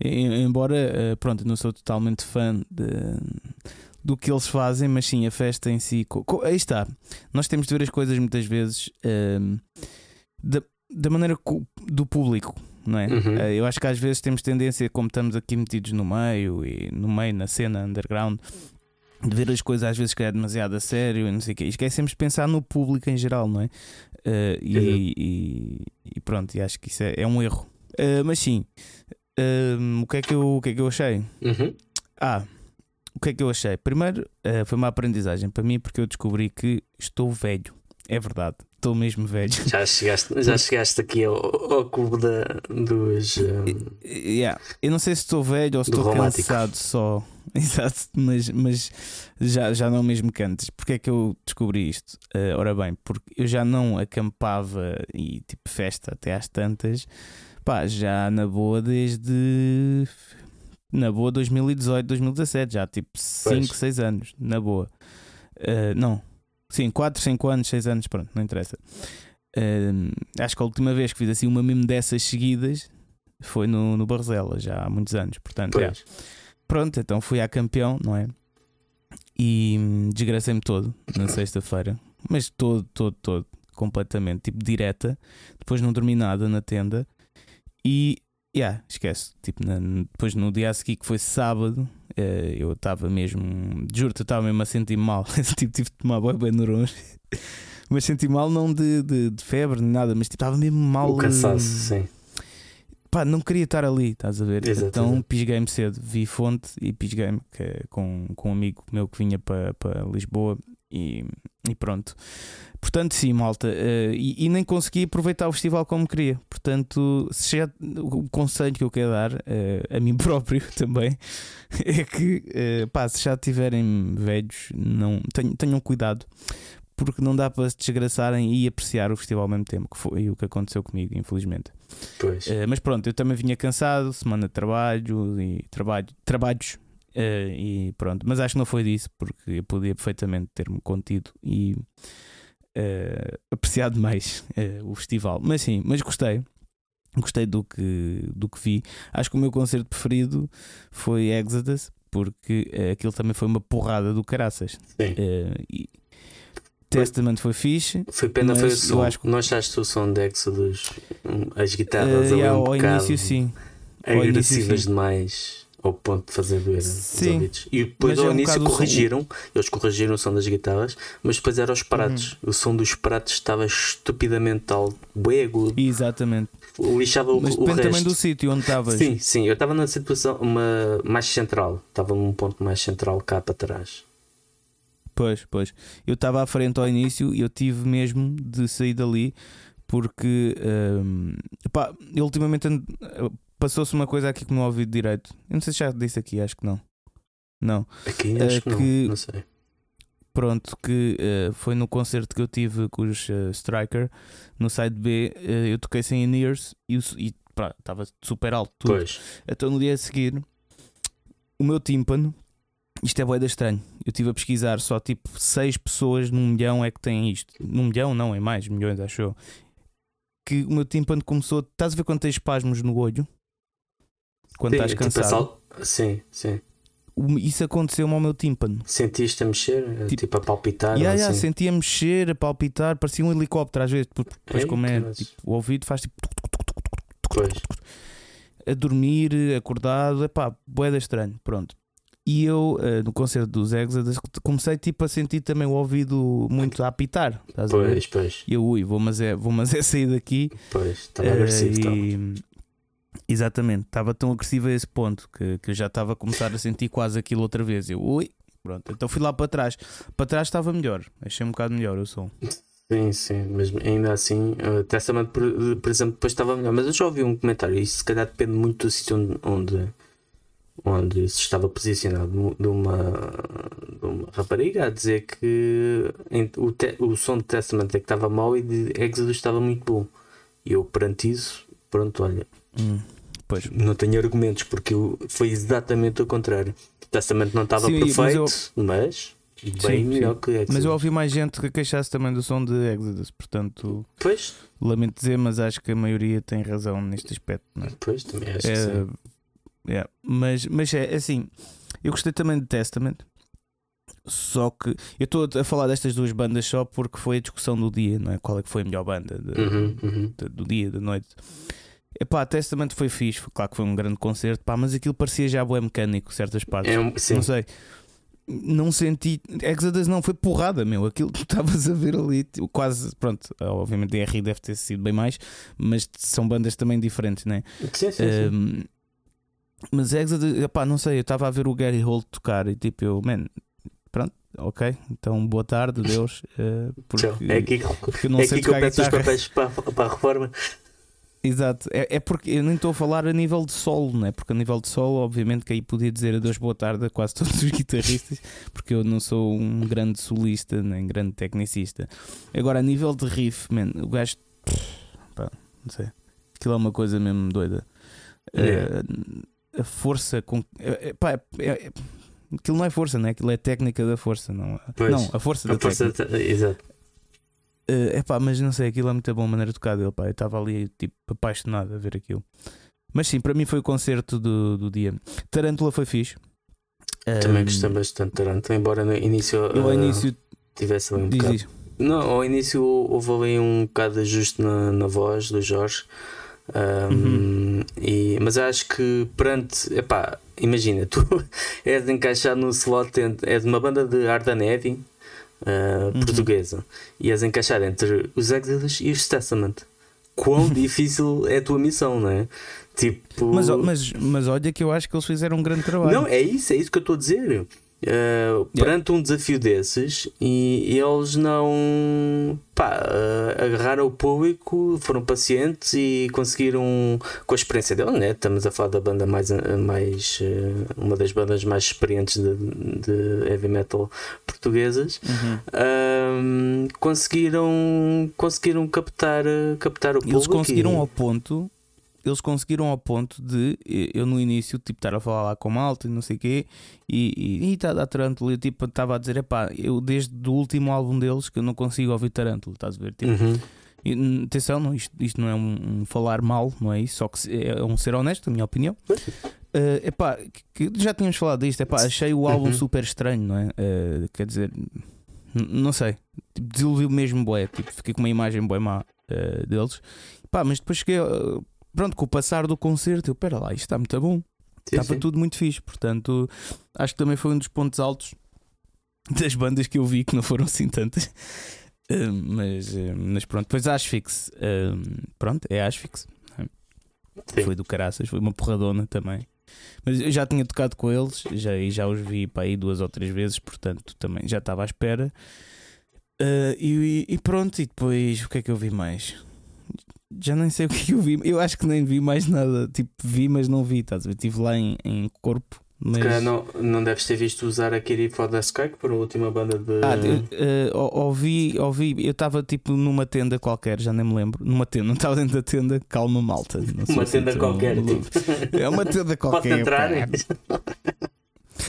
[SPEAKER 1] Embora, eh, pronto, não sou totalmente fã de- do que eles fazem, mas sim, a festa em si. aí está. Nós temos de ver as coisas muitas vezes ehm, da, da maneira do público, não é?
[SPEAKER 2] Uhum.
[SPEAKER 1] Eh, eu acho que às vezes temos tendência, como estamos aqui metidos no meio e no meio, na cena underground. De ver as coisas às vezes que é demasiado a sério e não sei o quê. Esquecemos de pensar no público em geral, não é? Eh, e, e- e pronto, e acho que isso é, é um erro. Eh, mas sim, ehm, o, que é que eu, o que é que eu achei?
[SPEAKER 2] Uhum.
[SPEAKER 1] Ah, o que é que eu achei? Primeiro, eh, foi uma aprendizagem para mim porque eu descobri que estou velho. É verdade, estou mesmo velho.
[SPEAKER 2] Já chegaste, já chegaste aqui ao, ao clube da, dos. um,
[SPEAKER 1] Yeah. Eu não sei se estou velho ou se estou cansado só. Exato, mas, mas já, já não mesmo que antes. Porquê é que eu descobri isto? Eh, ora bem, porque eu já não acampava e tipo festa até às tantas, pá, já na boa desde. Na boa 2018, 2017, já tipo 5, 6 anos, na boa. Eh, não, sim, 4, 5 anos, 6 anos, pronto, não interessa. Eh, acho que a última vez que fiz assim uma mesmo dessas seguidas foi no, no Barzela, já há muitos anos. Portanto, é. pronto, então fui à campeão, não é? E hum, desgracei-me todo na sexta-feira, mas todo, todo, todo, completamente, tipo direta. Depois não dormi nada na tenda e, yeah, esquece. Tipo, na- depois no dia a seguir, que foi sábado, eu estava mesmo, juro-te, estava mesmo a sentir mal. tipo, tive de tomar bem, bem neurons. Mas senti mal, não de, de, de febre nem nada, mas tipo, estava mesmo mal.
[SPEAKER 2] O cansaço,
[SPEAKER 1] eh,
[SPEAKER 2] sim.
[SPEAKER 1] Pá, não queria estar ali, estás a ver?
[SPEAKER 2] Exato,
[SPEAKER 1] então pisguei-me cedo, vi fonte e pisguei-me é com, com um amigo meu que vinha para para Lisboa e, e pronto. Portanto, sim, malta, eh, e, e nem consegui aproveitar o festival como queria. Portanto, se já, o conselho que eu quero dar eh, a mim próprio também é que, eh, pá, se já tiverem velhos, não, tenham, tenham cuidado. Porque não dá para se desgraçarem e apreciar o festival ao mesmo tempo, que foi o que aconteceu comigo, infelizmente.
[SPEAKER 2] Pois.
[SPEAKER 1] Mas pronto, eu também vinha cansado, semana de trabalho e trabalho, trabalhos eh, e pronto. Mas acho que não foi disso, porque eu podia perfeitamente ter-me contido e eh, apreciado mais eh, o festival. Mas sim, mas gostei. Gostei do que, do que vi. Acho que o meu concerto preferido foi Exodus, porque aquilo também foi uma porrada do caraças.
[SPEAKER 2] Sim.
[SPEAKER 1] E Testament foi fixe.
[SPEAKER 2] Foi pena, foi o som.
[SPEAKER 1] acho que-
[SPEAKER 2] Não achaste o som de Exodus? As guitarras
[SPEAKER 1] Eh,
[SPEAKER 2] ali
[SPEAKER 1] yeah,
[SPEAKER 2] um
[SPEAKER 1] ao
[SPEAKER 2] bocado
[SPEAKER 1] início, sim. ao início,
[SPEAKER 2] agressivas
[SPEAKER 1] sim.
[SPEAKER 2] demais ao ponto de fazer doer os
[SPEAKER 1] Sim.
[SPEAKER 2] ouvidos. E depois
[SPEAKER 1] Mas
[SPEAKER 2] ao
[SPEAKER 1] é um
[SPEAKER 2] início
[SPEAKER 1] o
[SPEAKER 2] corrigiram, eles corrigiram o som das guitarras, mas depois eram os pratos.
[SPEAKER 1] Uhum.
[SPEAKER 2] O som dos pratos estava estupidamente alto, bem agudo,
[SPEAKER 1] Exatamente.
[SPEAKER 2] lixava o,
[SPEAKER 1] Mas
[SPEAKER 2] o
[SPEAKER 1] depende
[SPEAKER 2] resto.
[SPEAKER 1] também do sítio onde estavas.
[SPEAKER 2] Sim, sim, eu estava na situação uma, mais central, estava num ponto mais central cá para trás.
[SPEAKER 1] Pois, pois. Eu estava à frente ao início e eu tive mesmo de sair dali porque hum, pá, eu ultimamente ando- passou-se uma coisa aqui com o meu ouvido direito. Eu não sei se já disse aqui, acho que não. Não.
[SPEAKER 2] Aqui acho que,
[SPEAKER 1] que-
[SPEAKER 2] não, não sei.
[SPEAKER 1] Pronto, que eh, foi no concerto que eu tive com os eh, Striker no side B. eh, eu toquei sem in-ears e e estava super alto tudo.
[SPEAKER 2] Pois,
[SPEAKER 1] Então no dia a seguir, o meu tímpano, isto é boeda estranho. Eu estive a pesquisar, só tipo 6 pessoas num milhão é que têm isto. Num milhão, não, é mais, milhões, acho eu. Que o meu tímpano começou. Estás a ver quando tens espasmos no olho? Quando estás
[SPEAKER 2] tipo,
[SPEAKER 1] cansado?
[SPEAKER 2] sim, sim.
[SPEAKER 1] isso aconteceu-me ao meu tímpano.
[SPEAKER 2] Sentiste a mexer?
[SPEAKER 1] Tipo-
[SPEAKER 2] Tipo, a palpitar?
[SPEAKER 1] E
[SPEAKER 2] ou
[SPEAKER 1] aí,
[SPEAKER 2] assim?
[SPEAKER 1] sentia mexer, a palpitar, parecia um helicóptero às vezes, depois,
[SPEAKER 2] Ei,
[SPEAKER 1] como é, tipo, o ouvido faz tipo
[SPEAKER 2] Pois.
[SPEAKER 1] a dormir, acordado, epá, boeda estranho, pronto. E eu, eh, no concerto dos Exodus, comecei tipo a sentir também o ouvido muito a apitar, a?
[SPEAKER 2] Pois, pois,
[SPEAKER 1] E eu, ui, vou mas é, vou mas é sair daqui.
[SPEAKER 2] pois. Estava
[SPEAKER 1] Eh,
[SPEAKER 2] agressivo.
[SPEAKER 1] e- Exatamente, estava tão agressivo a esse ponto que, que eu já estava a começar a sentir quase aquilo outra vez. Eu, ui, pronto, então fui lá para trás. Para trás estava melhor, achei um bocado melhor o som.
[SPEAKER 2] Sim, sim, mas ainda assim, Testament, por, por exemplo, depois estava melhor. Mas eu já ouvi um comentário, isso se calhar depende muito do sítio onde, onde, se estava posicionado, de uma, de uma rapariga a dizer que o, te- o som de Testament é que estava mau e de Exodus estava muito bom. E eu, perante isso, pronto, olha,
[SPEAKER 1] Hum, Pois,
[SPEAKER 2] não tenho argumentos, porque foi exatamente o contrário. Testament não estava
[SPEAKER 1] Sim, mas
[SPEAKER 2] perfeito,
[SPEAKER 1] eu-
[SPEAKER 2] mas, bem
[SPEAKER 1] Sim,
[SPEAKER 2] melhor
[SPEAKER 1] sim.
[SPEAKER 2] que Exodus.
[SPEAKER 1] mas eu ouvi mais gente que queixasse também do som de Exodus, portanto,
[SPEAKER 2] Pois,
[SPEAKER 1] lamento dizer, mas acho que a maioria tem razão neste aspecto. Não é?
[SPEAKER 2] pois, também acho que sim.
[SPEAKER 1] É, é, mas, mas é assim, eu gostei também de Testament. Só que eu estou a falar destas duas bandas só porque foi a discussão do dia, não é? Qual é que foi a melhor banda de-
[SPEAKER 2] Uhum, uhum.
[SPEAKER 1] de- do dia, da noite. Epá, Testament foi fixe, claro que foi um grande concerto, pá, mas aquilo parecia já bué mecânico, certas partes.
[SPEAKER 2] É sim.
[SPEAKER 1] Não sei. Não senti. Exodus não foi porrada, meu. Aquilo que tu estavas a ver ali, tipo, quase. Pronto, obviamente DRI deve ter sido bem mais, mas são bandas também diferentes, né?
[SPEAKER 2] Sim, sim, sim.
[SPEAKER 1] Um, mas Exodus, epá, não sei. Eu estava a ver o Gary Holt tocar e tipo, eu, man, pronto, ok. Então boa tarde, Deus. eh, porque.
[SPEAKER 2] É aqui, que-
[SPEAKER 1] porque eu não
[SPEAKER 2] é aqui que eu peço os papéis para, para a reforma.
[SPEAKER 1] Exato, é, é porque eu nem estou a falar a nível de solo, né? porque a nível de solo, obviamente que aí podia dizer adeus boa tarde a quase todos os guitarristas, porque eu não sou um grande solista nem grande tecnicista. Agora, a nível de riff, man, o gajo, pá, não sei, aquilo é uma coisa mesmo doida.
[SPEAKER 2] É.
[SPEAKER 1] Eh, a força com. é- é- pá, é- é- aquilo não é força, né? aquilo é técnica da força, não,
[SPEAKER 2] Pois.
[SPEAKER 1] não a força da
[SPEAKER 2] A força,
[SPEAKER 1] técnica.
[SPEAKER 2] exato.
[SPEAKER 1] É epá, mas não sei, aquilo é muito bom a maneira de tocar dele, pá. Eu estava ali tipo apaixonado a ver aquilo. Mas sim, para mim foi o concerto do, do dia. Tarântula foi fixe.
[SPEAKER 2] Também
[SPEAKER 1] Ahm,
[SPEAKER 2] gostei bastante de Taranto, embora no início,
[SPEAKER 1] Eu
[SPEAKER 2] ah,
[SPEAKER 1] início
[SPEAKER 2] tivesse ali um bocado.
[SPEAKER 1] diz.
[SPEAKER 2] Não, ao início houve ali um bocado de ajuste na, na voz do Jorge. Ahm,
[SPEAKER 1] Uhum.
[SPEAKER 2] e, mas acho que perante, epá, imagina, tu és encaixado no slot, entre, és uma banda de Arda Neve ah,
[SPEAKER 1] Uhum.
[SPEAKER 2] portuguesa e és encaixado entre os Exodus e os Testament. Quão difícil é a tua missão, não é? Tipo,
[SPEAKER 1] Mas, mas, mas olha que eu acho que eles fizeram um grande trabalho.
[SPEAKER 2] não, é isso, é isso que eu estou a dizer. Uh, perante um desafio desses e eles não pá, uh, agarraram o público, foram pacientes e conseguiram com a experiência deles, né? estamos a falar da banda mais, mais uh, uma das bandas mais experientes de, de heavy metal portuguesas
[SPEAKER 1] Uhum.
[SPEAKER 2] um, conseguiram conseguiram captar, captar o público
[SPEAKER 1] Eles conseguiram
[SPEAKER 2] e-
[SPEAKER 1] ao ponto. Eles conseguiram ao ponto de eu no início tipo estar a falar lá com malta e não sei o quê e está a dar Tarântula eu tipo estava a dizer epá, eu desde o último álbum deles que eu não consigo ouvir Tarântula, estás a ver? Tipo,
[SPEAKER 2] Uhum.
[SPEAKER 1] E, hum, atenção, não, isto, isto não é um, um falar mal, não é isso? Só que se- é um ser honesto, na minha opinião. Eh, epá, que- que já tínhamos falado disto, epá, achei o álbum
[SPEAKER 2] Uhum.
[SPEAKER 1] super estranho, não é? Eh, quer dizer, não sei, tipo, desiludiu mesmo bué, tipo, fiquei com uma imagem bué má eh, deles. Pá, mas depois cheguei, pronto, com o passar do concerto, eu, pera lá, isto está muito bom.
[SPEAKER 2] Sim,
[SPEAKER 1] Estava
[SPEAKER 2] sim.
[SPEAKER 1] tudo muito fixe, portanto, acho que também foi um dos pontos altos das bandas que eu vi, que não foram assim tantas. Uh, mas, uh, mas pronto, depois a Asphyx, uh, pronto, é a Asphyx.
[SPEAKER 2] Sim.
[SPEAKER 1] Foi do caraças, foi uma porradona também. Mas eu já tinha tocado com eles, já, e já os vi para aí duas ou três vezes, portanto também já estava à espera. Uh, e, e pronto, e depois o que é que eu vi mais? Já nem sei o que é que eu vi, eu acho que nem vi mais nada. Tipo, vi, mas não vi, estás a ver? Estive lá em, em corpo. Mas...
[SPEAKER 2] Se calhar não, não deves ter visto usar a Kiri for the Sky, que a última banda de.
[SPEAKER 1] Ah, eu, eh, ou- ouvi, ouvi, eu estava tipo numa tenda qualquer, já nem me lembro. Numa tenda, não estava dentro da tenda, calma malta.
[SPEAKER 2] uma tenda
[SPEAKER 1] tão
[SPEAKER 2] qualquer, tipo.
[SPEAKER 1] É uma tenda
[SPEAKER 2] Pode
[SPEAKER 1] qualquer.
[SPEAKER 2] entrar.
[SPEAKER 1] pá.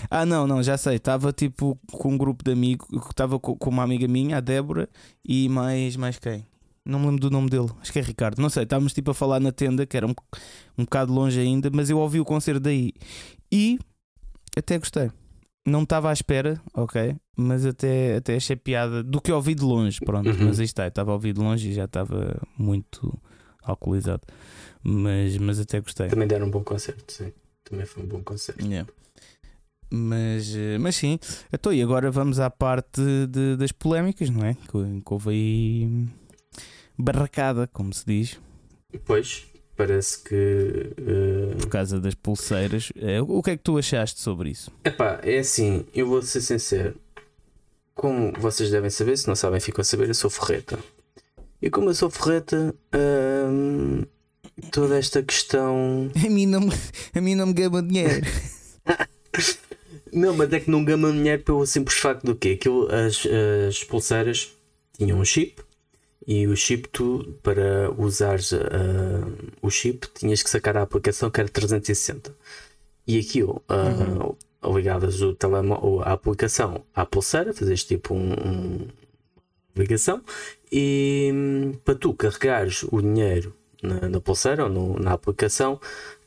[SPEAKER 1] Ah, não, não, já sei. Estava tipo com um grupo de amigos, estava com, com uma amiga minha, a Débora, e mais, mais quem? Não me lembro do nome dele, acho que é Ricardo. Não sei, estávamos tipo a falar na tenda, que era um, um bocado longe ainda, mas eu ouvi o concerto daí. E até gostei. Não estava à espera, ok, mas até, até achei piada do que ouvi de longe, pronto.
[SPEAKER 2] Uhum.
[SPEAKER 1] Mas aí está, estava a ouvir de longe e já estava muito alcoolizado. Mas, mas até gostei.
[SPEAKER 2] Também deram um bom concerto, sim. Também foi um bom concerto.
[SPEAKER 1] Yeah. Mas, mas sim, então, e agora vamos à parte de- das polémicas, não é? Que, que houve aí barracada, como se diz,
[SPEAKER 2] Pois, parece que. eh,
[SPEAKER 1] por causa das pulseiras. Eh, O que é que tu achaste sobre isso?
[SPEAKER 2] Epá, é assim, eu vou ser sincero. Como vocês devem saber, se não sabem, ficam a saber, eu sou forreta. E como eu sou forreta, hum, toda esta questão.
[SPEAKER 1] A mim não, me- a mim não me gama dinheiro.
[SPEAKER 2] Não, mas é que não gama dinheiro pelo simples facto do quê? Aquilo, as, as pulseiras tinham um chip e o chip, tu, para usares ah, o chip, tinhas que sacar a aplicação que era 360. E aquilo, ah, ligavas o telemóvel, a aplicação à pulseira, fazes tipo um, um ligação e para tu carregares o dinheiro na, na pulseira ou no- na aplicação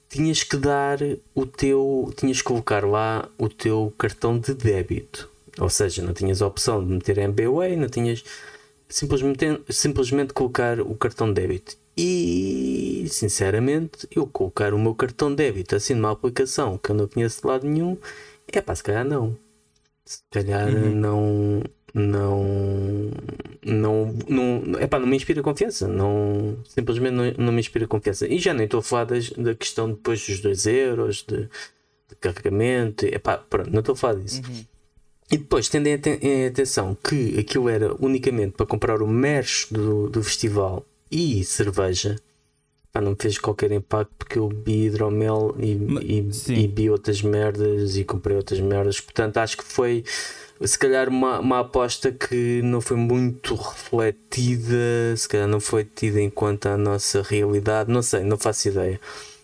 [SPEAKER 2] tinhas que dar o teu tinhas que colocar lá o teu cartão de débito ou seja, não tinhas a opção de meter MBWay, não tinhas simplesmente, simplesmente colocar o cartão de débito. E sinceramente eu colocar o meu cartão de débito assim numa aplicação que eu não conheço de lado nenhum é pá, se calhar não. Se calhar
[SPEAKER 1] Uhum.
[SPEAKER 2] não não não não epá, não me inspira confiança não simplesmente não, não me inspira confiança. E já nem estou a falar das, da questão depois dos 2 euros de, de carregamento epá, pronto, não estou a falar disso e depois tendo em aten- em atenção que aquilo era unicamente para comprar o merch do, do festival e cerveja pá, não me fez qualquer impacto porque eu bebi hidromel e,
[SPEAKER 1] Ma-
[SPEAKER 2] e, e bebi outras merdas e comprei outras merdas portanto acho que foi se calhar uma, uma aposta que não foi muito refletida, se calhar não foi tida em conta a nossa realidade, não sei, não faço ideia.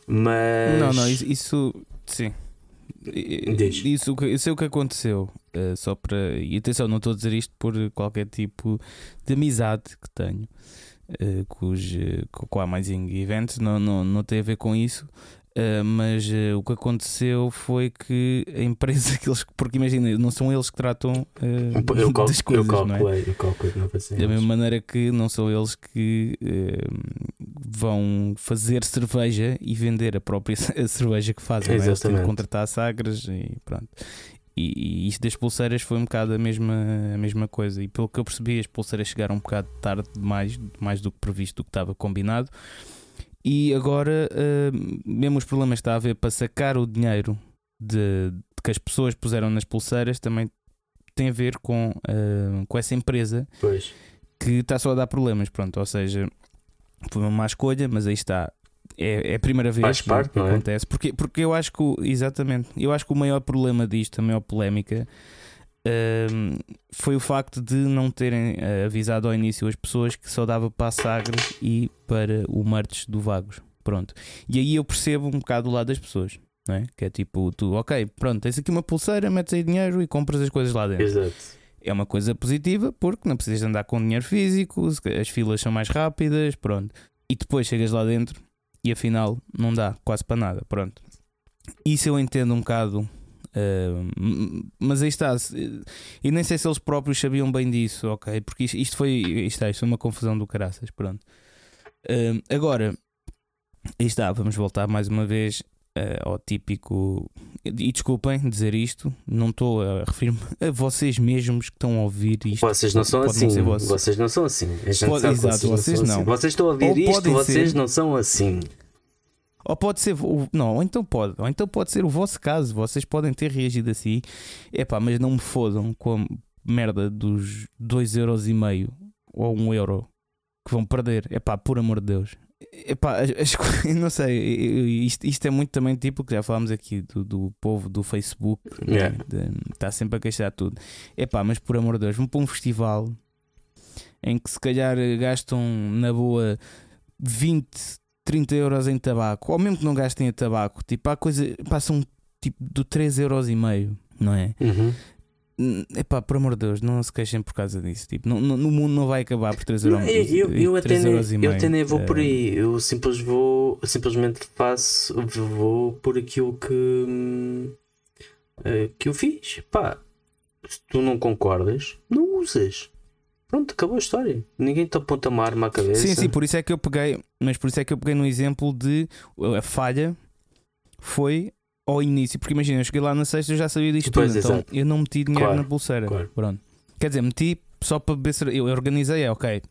[SPEAKER 2] Mas
[SPEAKER 1] Não, não, isso, isso sim. Isso, que- isso é o que aconteceu. eh, só para. E atenção, não estou a dizer isto por qualquer tipo de amizade que tenho eh, com, os, eh, com com a Amazing Events, não, não, não tem a ver com isso. Eh, mas eh, o que aconteceu foi que a empresa que eles. Porque imagina, não são eles que tratam eh,
[SPEAKER 2] eu, cal-
[SPEAKER 1] das coisas,
[SPEAKER 2] eu
[SPEAKER 1] não é?
[SPEAKER 2] calculei, eu calculei que não
[SPEAKER 1] Da mesma maneira que não são eles que vão fazer cerveja e vender a própria a cerveja que fazem. não é? Eles têm
[SPEAKER 2] Exatamente.
[SPEAKER 1] contratar sagres e pronto. E, e isto das pulseiras foi um bocado a mesma, a mesma coisa. E pelo que eu percebi, as pulseiras chegaram um bocado tarde demais, mais do que previsto, do que estava combinado. E agora, eh, mesmo os problemas que está a haver para sacar o dinheiro de, de que as pessoas puseram nas pulseiras também tem a ver com, eh, com essa empresa
[SPEAKER 2] Pois.
[SPEAKER 1] que está só a dar problemas, pronto, ou seja, foi uma má escolha, mas aí está. É, é a primeira vez
[SPEAKER 2] Faz parte,
[SPEAKER 1] que
[SPEAKER 2] não é?
[SPEAKER 1] acontece, porque, porque eu acho que, exatamente, eu acho que o maior problema disto, a maior polémica, hum, foi o facto de não terem eh, avisado ao início as pessoas que só dava para a Sagres e para o merch do Vagos. Pronto. E aí eu percebo um bocado do lado das pessoas, não é? Que é tipo, tu, ok, pronto, tens aqui uma pulseira, metes aí dinheiro e compras as coisas lá dentro
[SPEAKER 2] Exato.
[SPEAKER 1] é uma coisa positiva porque não precisas andar com dinheiro físico, as filas são mais rápidas, pronto. E depois chegas lá dentro e afinal não dá quase para nada, pronto. Isso eu entendo um bocado, m- mas aí está. E nem sei se eles próprios sabiam bem disso, ok? Porque isto, isto foi, isto, é, isto foi uma confusão do caraças, pronto. Eh, agora, aí está, vamos voltar mais uma vez eh, ao típico. E desculpem dizer isto, não estou a referir-me a vocês mesmos que estão a ouvir isto.
[SPEAKER 2] Vocês não são assim.
[SPEAKER 1] vocês.
[SPEAKER 2] Vocês não são assim. A gente
[SPEAKER 1] Pode-
[SPEAKER 2] sabe
[SPEAKER 1] exato, vocês
[SPEAKER 2] são
[SPEAKER 1] não.
[SPEAKER 2] assim. Vocês estão a ouvir
[SPEAKER 1] Ou
[SPEAKER 2] isto, vocês
[SPEAKER 1] ser.
[SPEAKER 2] não são assim.
[SPEAKER 1] Ou pode ser, o- não, ou então pode, ou então pode ser o vosso caso, vocês podem ter reagido assim, epá, mas não me fodam com a merda dos 2,5€ ou 1 euro que vão perder, epá, por amor de Deus. Epá, as, não sei, isto, isto é muito também tipo que já falámos aqui do, do povo do Facebook,
[SPEAKER 2] Yeah.
[SPEAKER 1] está sempre a queixar tudo. Epá, mas por amor de Deus, vão para um festival em que se calhar gastam na boa 20, 30 euros em tabaco, ou mesmo que não gastem a tabaco, tipo, há coisa, passam tipo do 3 euros e meio, não é?
[SPEAKER 2] Uhum.
[SPEAKER 1] Hum, Epá, por amor de Deus, não se queixem por causa disso. Tipo, não, não- no mundo não vai acabar por 3 euros.
[SPEAKER 2] Eu, eu, eu até
[SPEAKER 1] 3
[SPEAKER 2] nem, eu até nem vou por
[SPEAKER 1] Eh,
[SPEAKER 2] aí. Eu simples vou, simplesmente faço, vou por aquilo que. uh, que o fiz. Pá, se tu não concordas, não usas. Pronto, acabou a história. Ninguém te aponta uma arma à cabeça.
[SPEAKER 1] Sim, sim, por isso é que eu peguei, mas por isso é que eu peguei no exemplo de a falha foi ao início, porque imagina, eu cheguei lá na sexta e já sabia disto
[SPEAKER 2] Pois,
[SPEAKER 1] tudo, então
[SPEAKER 2] exato.
[SPEAKER 1] eu não meti dinheiro
[SPEAKER 2] Claro,
[SPEAKER 1] na pulseira.
[SPEAKER 2] claro.
[SPEAKER 1] Pronto. Quer dizer, meti só para beber cerveja. Eu organizei, é ok.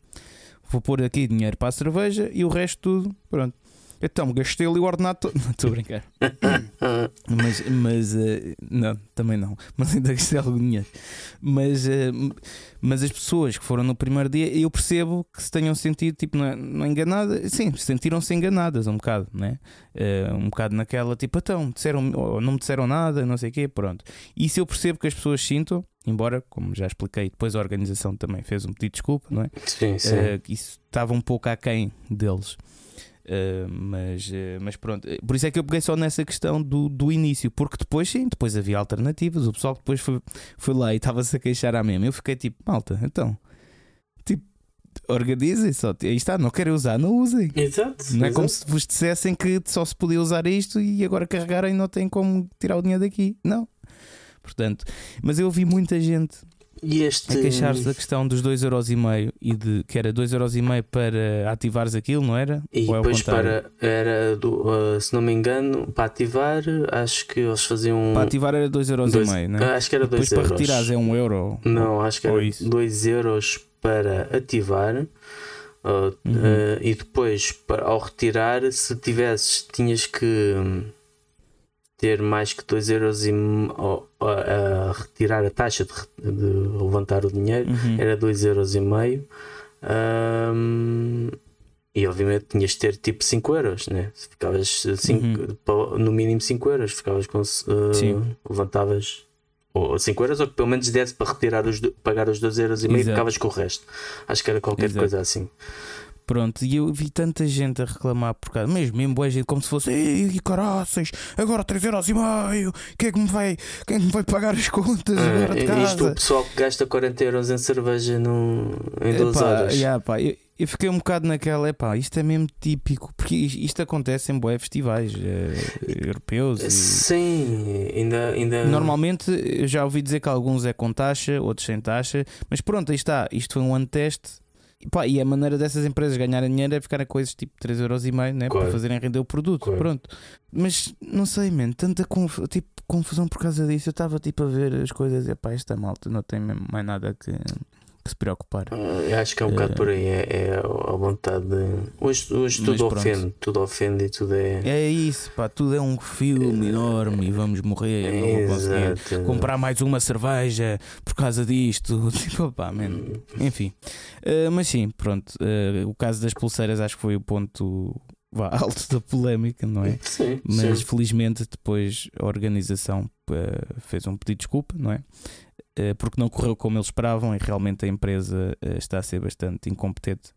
[SPEAKER 1] Vou pôr aqui dinheiro para a cerveja e o resto tudo, pronto. Então gastei ali o ordenado todo. Não estou a brincar. Mas, mas eh, não, também não. Mas ainda gastei algum dinheiro. Mas, eh, mas as pessoas que foram no primeiro dia, eu percebo que se tenham sentido tipo, não, não enganadas. Sim, sentiram-se enganadas um bocado, né? Eh, um bocado naquela tipo, então, disseram, ou não me disseram nada, não sei o quê, pronto. Isso eu percebo que as pessoas sintam, embora, como já expliquei, depois a organização também fez um pedido de desculpa, não é?
[SPEAKER 2] sim, sim.
[SPEAKER 1] Que isso estava um pouco aquém deles. Eh, mas, eh, mas pronto, Eh, por isso é que eu peguei só nessa questão do, do início, porque depois sim, depois havia alternativas. O pessoal depois foi, foi lá e estava-se a queixar à mesma. Eu fiquei tipo, malta, então, tipo, organizem só. Aí está, não querem usar, não usem.
[SPEAKER 2] Exato.
[SPEAKER 1] Não é como
[SPEAKER 2] exato.
[SPEAKER 1] se vos dissessem que só se podia usar isto e agora carregarem não tem como tirar o dinheiro daqui. Não. Portanto, mas eu ouvi muita gente
[SPEAKER 2] E este.
[SPEAKER 1] a queixar-se da questão dos 2,5€ e de que era 2,5€ para ativares aquilo, não era?
[SPEAKER 2] E
[SPEAKER 1] Ou é
[SPEAKER 2] depois
[SPEAKER 1] contrário?
[SPEAKER 2] para. Era do, uh, se não me engano, para ativar, acho que eles faziam.
[SPEAKER 1] Para ativar era 2,5€,
[SPEAKER 2] dois-
[SPEAKER 1] não
[SPEAKER 2] ah,
[SPEAKER 1] é?
[SPEAKER 2] Acho que era
[SPEAKER 1] Depois
[SPEAKER 2] 2
[SPEAKER 1] para
[SPEAKER 2] euros.
[SPEAKER 1] retirares é 1 euro.
[SPEAKER 2] Não, acho que era
[SPEAKER 1] isso.
[SPEAKER 2] 2 euros para ativar. uh,
[SPEAKER 1] Uhum.
[SPEAKER 2] uh, e depois, para, ao retirar, se tivesses, tinhas que hum, ter mais que 2 euros e, ao- a, a retirar a taxa de, de levantar o dinheiro.
[SPEAKER 1] Uhum.
[SPEAKER 2] era 2 euros e meio Ahm, e obviamente tinhas de ter tipo 5 euros né? Ficavas cinco,
[SPEAKER 1] Uhum.
[SPEAKER 2] no mínimo 5 euros ficavas com uh, levantavas ou 5 euros ou que pelo menos desse para retirar os pagar os 2 euros e meio
[SPEAKER 1] Exato.
[SPEAKER 2] ficavas com o resto acho que era qualquer
[SPEAKER 1] Exato.
[SPEAKER 2] coisa assim
[SPEAKER 1] Pronto, e eu vi tanta gente a reclamar por causa, mesmo, mesmo boa gente, como se fosse, ei, caraças, agora 3,5€, quem é que me vai, quem é que me vai pagar as contas agora de
[SPEAKER 2] Ah, isto o
[SPEAKER 1] casa?
[SPEAKER 2] pessoal que gasta 40 euros em cerveja no, em 2
[SPEAKER 1] Epá,
[SPEAKER 2] horas
[SPEAKER 1] yeah, pá, eu, eu fiquei um bocado naquela, epá, isto é mesmo típico, porque is- isto acontece em boé festivais eh, europeus. e-
[SPEAKER 2] sim ainda, ainda
[SPEAKER 1] Normalmente eu já ouvi dizer que alguns é com taxa, outros sem taxa, mas pronto, aí está. Isto foi um ano teste. E, pá, e a maneira dessas empresas ganharem dinheiro é ficar a coisas tipo 3,5€ né,
[SPEAKER 2] Claro.
[SPEAKER 1] para fazerem render o produto.
[SPEAKER 2] Claro.
[SPEAKER 1] Pronto. Mas não sei, man, tanta conf- tipo, confusão por causa disso. Eu estava tipo a ver as coisas e pá, esta malta não tem mais nada que, que se preocupar.
[SPEAKER 2] Ah, acho que é um bocado
[SPEAKER 1] Eh,
[SPEAKER 2] por aí, é, é a vontade de. Hoje, hoje tudo ofende, tudo ofende e tudo é.
[SPEAKER 1] É isso, pá, tudo é um filme enorme e vamos morrer. Não vou conseguir
[SPEAKER 2] Exato.
[SPEAKER 1] comprar mais uma cerveja por causa disto. Tipo, pá, man. Enfim, Uh, mas sim, pronto. uh, o caso das pulseiras acho que foi o ponto vá, alto da polémica, não é?
[SPEAKER 2] Sim,
[SPEAKER 1] Mas
[SPEAKER 2] sim.
[SPEAKER 1] felizmente depois a organização uh, fez um pedido de desculpa, não é? Uh, porque não correu como eles esperavam e realmente a empresa uh, está a ser bastante incompetente.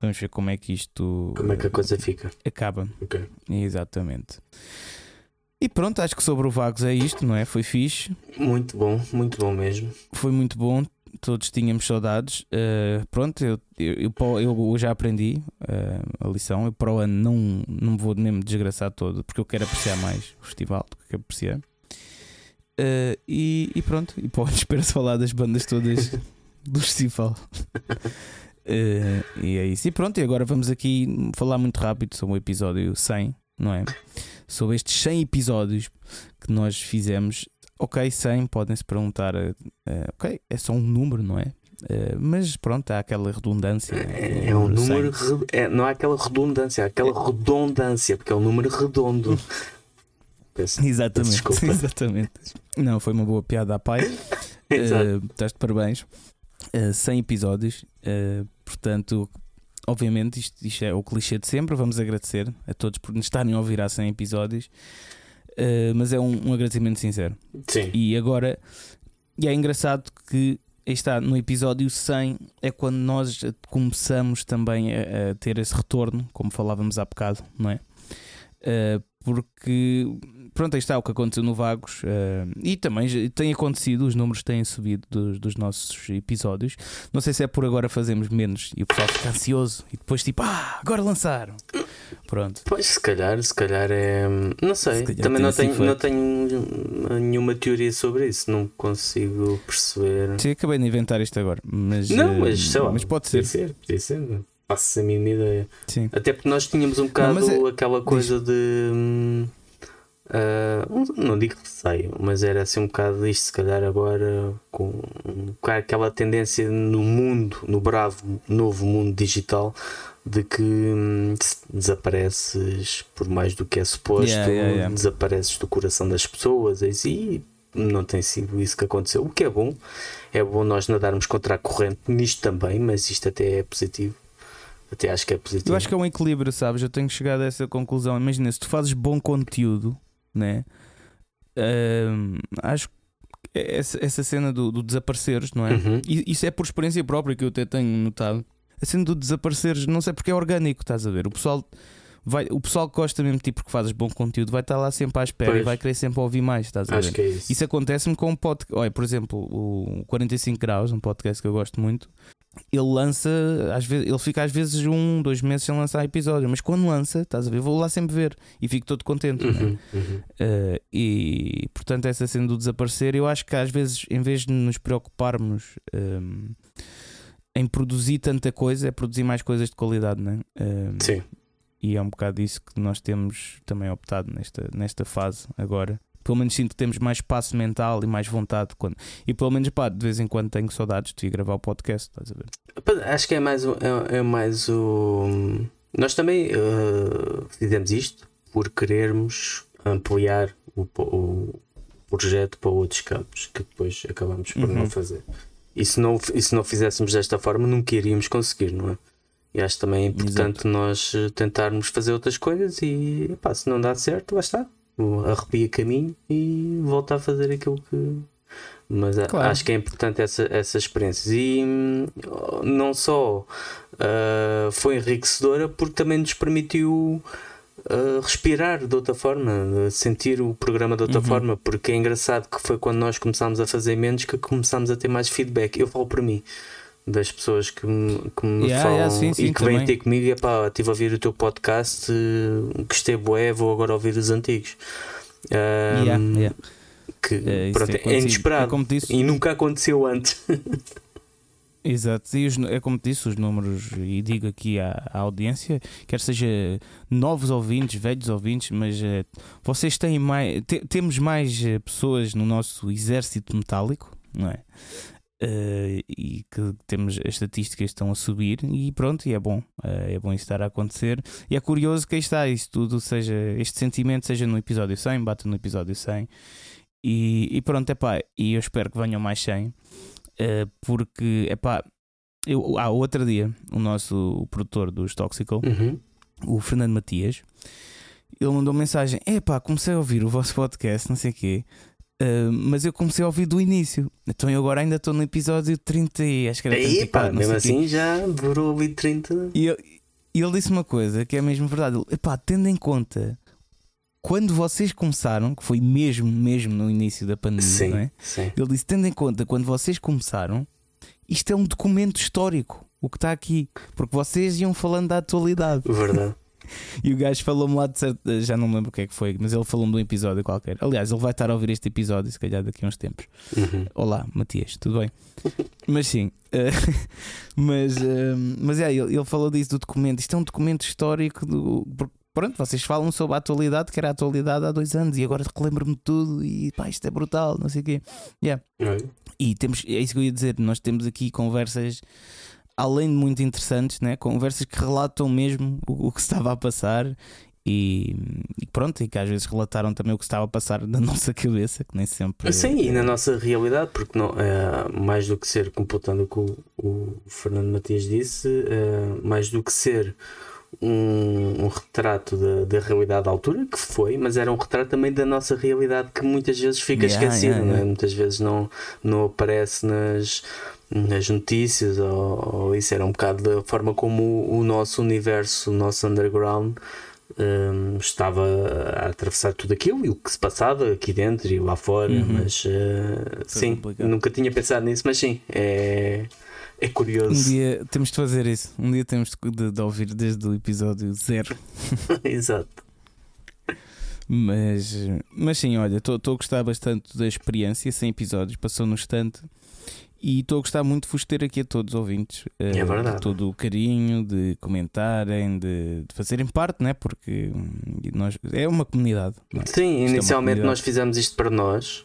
[SPEAKER 1] Vamos ver como é que isto
[SPEAKER 2] Como é que a coisa fica?
[SPEAKER 1] acaba.
[SPEAKER 2] Ok.
[SPEAKER 1] Exatamente. E pronto, acho que sobre o Vagos é isto, não é? Foi fixe.
[SPEAKER 2] Muito bom, muito bom mesmo.
[SPEAKER 1] foi muito bom. Todos tínhamos saudades. Uh, pronto, eu, eu, eu, eu já aprendi uh, a lição. Eu para o ano não, não me vou mesmo desgraçar todo porque eu quero apreciar mais o festival do que apreciar. Uh, e, e pronto, e para o ano espera-se falar das bandas todas do festival. Uh, e é isso. E pronto, e agora vamos aqui falar muito rápido sobre o episódio 100, não é? Sobre estes 100 episódios que nós fizemos ok, 100, podem-se perguntar, uh, ok, é só um número, não é? Uh, mas pronto, há aquela redundância.
[SPEAKER 2] É, é um número.
[SPEAKER 1] 100.
[SPEAKER 2] re- é, não há aquela redundância, há aquela redundância, porque é um número redondo. Peço-
[SPEAKER 1] Exatamente,
[SPEAKER 2] Desculpa.
[SPEAKER 1] exatamente. Não, foi uma boa piada à pai. Uh, estás de parabéns. Uh, 100 episódios, uh, portanto, obviamente, isto, isto é o clichê de sempre. Vamos agradecer a todos por nos estarem a ouvir há 100 episódios, Uh, mas é um, um agradecimento sincero.
[SPEAKER 2] Sim.
[SPEAKER 1] E agora, e é engraçado que está, no episódio 100 é quando nós começamos também a, a ter esse retorno, como falávamos há bocado, não é? Porque, pronto, aí está o que aconteceu no Vagos uh, e também tem acontecido, os números têm subido dos, dos nossos episódios. Não sei se é por agora fazemos menos e o pessoal fica ansioso e depois tipo, ah, agora lançaram. Pronto.
[SPEAKER 2] Pois, se calhar, se calhar é. Não sei,
[SPEAKER 1] calhar
[SPEAKER 2] também não tenho, não tenho nenhuma teoria sobre isso, não consigo perceber.
[SPEAKER 1] Sim, acabei de inventar isto agora. Mas,
[SPEAKER 2] Não,
[SPEAKER 1] eh,
[SPEAKER 2] mas sei lá,
[SPEAKER 1] mas pode
[SPEAKER 2] podia
[SPEAKER 1] ser.
[SPEAKER 2] ser, podia ser, não faço a mínima ideia.
[SPEAKER 1] Sim.
[SPEAKER 2] Até porque nós tínhamos um bocado
[SPEAKER 1] mas é-
[SPEAKER 2] aquela coisa de. Ah, não digo receio, mas era assim um bocado isto, se calhar agora, com um bocado aquela tendência no mundo, no bravo novo mundo digital, de que hum, desapareces por mais do que é suposto,
[SPEAKER 1] Yeah, yeah, yeah.
[SPEAKER 2] desapareces do coração das pessoas e não tem sido isso que aconteceu, o que é bom. É bom nós nadarmos contra a corrente nisto também, mas isto até é positivo. Até acho que é positivo.
[SPEAKER 1] Eu acho que é um equilíbrio, sabes? Eu tenho chegado a essa conclusão. Imagina, se tu fazes bom conteúdo, né? Acho que essa, essa cena do, do desapareceres, não é?
[SPEAKER 2] Uhum.
[SPEAKER 1] E Isso é por experiência própria que eu até tenho notado. A cena do desapareceres, não sei porque é orgânico, estás a ver? O pessoal, vai, o pessoal que gosta mesmo de ti porque fazes bom conteúdo vai estar lá sempre à espera e
[SPEAKER 2] Pois.
[SPEAKER 1] vai querer sempre ouvir mais, estás a ver?
[SPEAKER 2] Acho que é isso.
[SPEAKER 1] Isso acontece-me com um podcast. Olha, por exemplo, o 45 Graus, um podcast que eu gosto muito. Ele lança, às vezes, ele fica às vezes um, dois meses sem lançar episódio, mas quando lança, estás a ver, vou lá sempre ver e fico todo contente. né?
[SPEAKER 2] Uhum, uhum.
[SPEAKER 1] Uh, e portanto, essa cena do desaparecer, eu acho que às vezes, em vez de nos preocuparmos um, em produzir tanta coisa, é produzir mais coisas de qualidade, né? Um,
[SPEAKER 2] Sim.
[SPEAKER 1] e é um bocado isso que nós temos também optado nesta, nesta fase agora. Pelo menos sinto que temos mais espaço mental e mais vontade. Quando... E pelo menos, pá, de vez em quando tenho saudades de ir gravar o podcast, estás a ver?
[SPEAKER 2] Acho que é mais, o- é, é mais o. Nós também eh, fizemos isto por querermos ampliar o, o projeto para outros campos que depois acabamos por não
[SPEAKER 1] Uhum.
[SPEAKER 2] fazer. E se não, e se não fizéssemos desta forma, nunca iríamos conseguir, não é? E acho também importante nós eh, tentarmos fazer outras coisas e pá, se não dá certo, lá está. Arrepia caminho e volta a fazer aquilo que. Mas
[SPEAKER 1] Claro.
[SPEAKER 2] acho que é importante essa, essas experiências. E hum, não só ah, foi enriquecedora, porque também nos permitiu ah, respirar de outra forma, sentir o programa de outra
[SPEAKER 1] Uhum.
[SPEAKER 2] forma. Porque é engraçado que foi quando nós começámos a fazer menos que começámos a ter mais feedback. Eu falo para mim. Das pessoas que me, que me
[SPEAKER 1] Yeah,
[SPEAKER 2] falam
[SPEAKER 1] yeah, sim, sim,
[SPEAKER 2] e que vêm ter comigo e pá, estive a ouvir o teu podcast, eh, gostei bué, vou agora ouvir os antigos. Ah,
[SPEAKER 1] Yeah.
[SPEAKER 2] Que
[SPEAKER 1] É,
[SPEAKER 2] pronto,
[SPEAKER 1] tem
[SPEAKER 2] é
[SPEAKER 1] acontecido.
[SPEAKER 2] inesperado
[SPEAKER 1] É disse,
[SPEAKER 2] e nunca aconteceu antes.
[SPEAKER 1] Exato, e os- é como te disse, os números, e digo aqui à, à audiência, quer seja novos ouvintes, velhos ouvintes, mas eh, vocês têm mais, te- temos mais eh, pessoas no nosso exército metálico, não é? Eh, e que temos as estatísticas estão a subir e pronto, e é bom, eh, é bom isso estar a acontecer. E é curioso que aí está, isso tudo, seja este sentimento, seja no episódio 100, bata no episódio 100, e, e pronto, é pá, e eu espero que venham mais 100. Uh, porque, epá, eu, há outro dia, o nosso o produtor dos Toxical,
[SPEAKER 2] Uhum.
[SPEAKER 1] o Fernando Matias, ele mandou mensagem: Epá, comecei a ouvir o vosso podcast, não sei o quê, uh, mas eu comecei a ouvir do início. Então eu agora ainda estou no episódio 30, e acho que era
[SPEAKER 2] Aí, pá,
[SPEAKER 1] 34, não
[SPEAKER 2] mesmo
[SPEAKER 1] o quê.
[SPEAKER 2] assim já durou ali 30.
[SPEAKER 1] E ele, e ele disse uma coisa que é mesmo verdade: Epá, tendo em conta. Quando vocês começaram, que foi mesmo, mesmo no início da pandemia,
[SPEAKER 2] Sim,
[SPEAKER 1] não é?
[SPEAKER 2] sim.
[SPEAKER 1] Ele disse: tendo em conta quando vocês começaram, isto é um documento histórico, o que está aqui, porque vocês iam falando da atualidade.
[SPEAKER 2] Verdade.
[SPEAKER 1] E o gajo falou-me lá de certo, já não me lembro o que é que foi, mas ele falou-me de um episódio qualquer. Aliás, ele vai estar a ouvir este episódio, se calhar daqui a uns tempos.
[SPEAKER 2] Uhum.
[SPEAKER 1] Olá, Matias, tudo bem? mas sim, eh, mas, eh, mas é, ele, ele falou disso do documento. Isto é um documento histórico do. Pronto, vocês falam sobre a atualidade, que era a atualidade há dois anos, e agora relembro-me de tudo, e pá, isto é brutal, não sei o quê. Yeah.
[SPEAKER 2] Olha,
[SPEAKER 1] E temos, é isso que eu ia dizer, nós temos aqui conversas, além de muito interessantes, né? conversas que relatam mesmo o, o que estava a passar e, e pronto, e que às vezes relataram também o que estava a passar na nossa cabeça, que nem sempre.
[SPEAKER 2] Sim, e na nossa realidade, porque não, é, mais do que ser, completando o que o, o Fernando Matias disse, é, mais do que ser um, um retrato da, da realidade da altura, que foi, mas era um retrato também da nossa realidade que muitas vezes fica
[SPEAKER 1] Yeah,
[SPEAKER 2] esquecida,
[SPEAKER 1] yeah,
[SPEAKER 2] é?
[SPEAKER 1] yeah.
[SPEAKER 2] muitas vezes não, não aparece nas, nas notícias ou, ou isso era um bocado da forma como o, o nosso universo, o nosso underground hum, estava a atravessar tudo aquilo e o que se passava aqui dentro e lá fora,
[SPEAKER 1] Uhum.
[SPEAKER 2] mas uh, sim,
[SPEAKER 1] complicado.
[SPEAKER 2] nunca tinha pensado nisso, mas sim, é, É curioso.
[SPEAKER 1] Um dia temos de fazer isso. Um dia temos de, de ouvir desde o episódio zero.
[SPEAKER 2] Exato.
[SPEAKER 1] Mas, mas sim, olha, estou a gostar bastante da experiência, 100 episódios, passou no instante. E estou a gostar muito de vos ter aqui a todos ouvintes.
[SPEAKER 2] É
[SPEAKER 1] uh,
[SPEAKER 2] verdade.
[SPEAKER 1] De todo o carinho, de comentarem, de, de fazerem parte, né? porque hum, nós, é uma comunidade. é?
[SPEAKER 2] Sim,
[SPEAKER 1] é
[SPEAKER 2] inicialmente
[SPEAKER 1] comunidade.
[SPEAKER 2] nós fizemos isto para nós.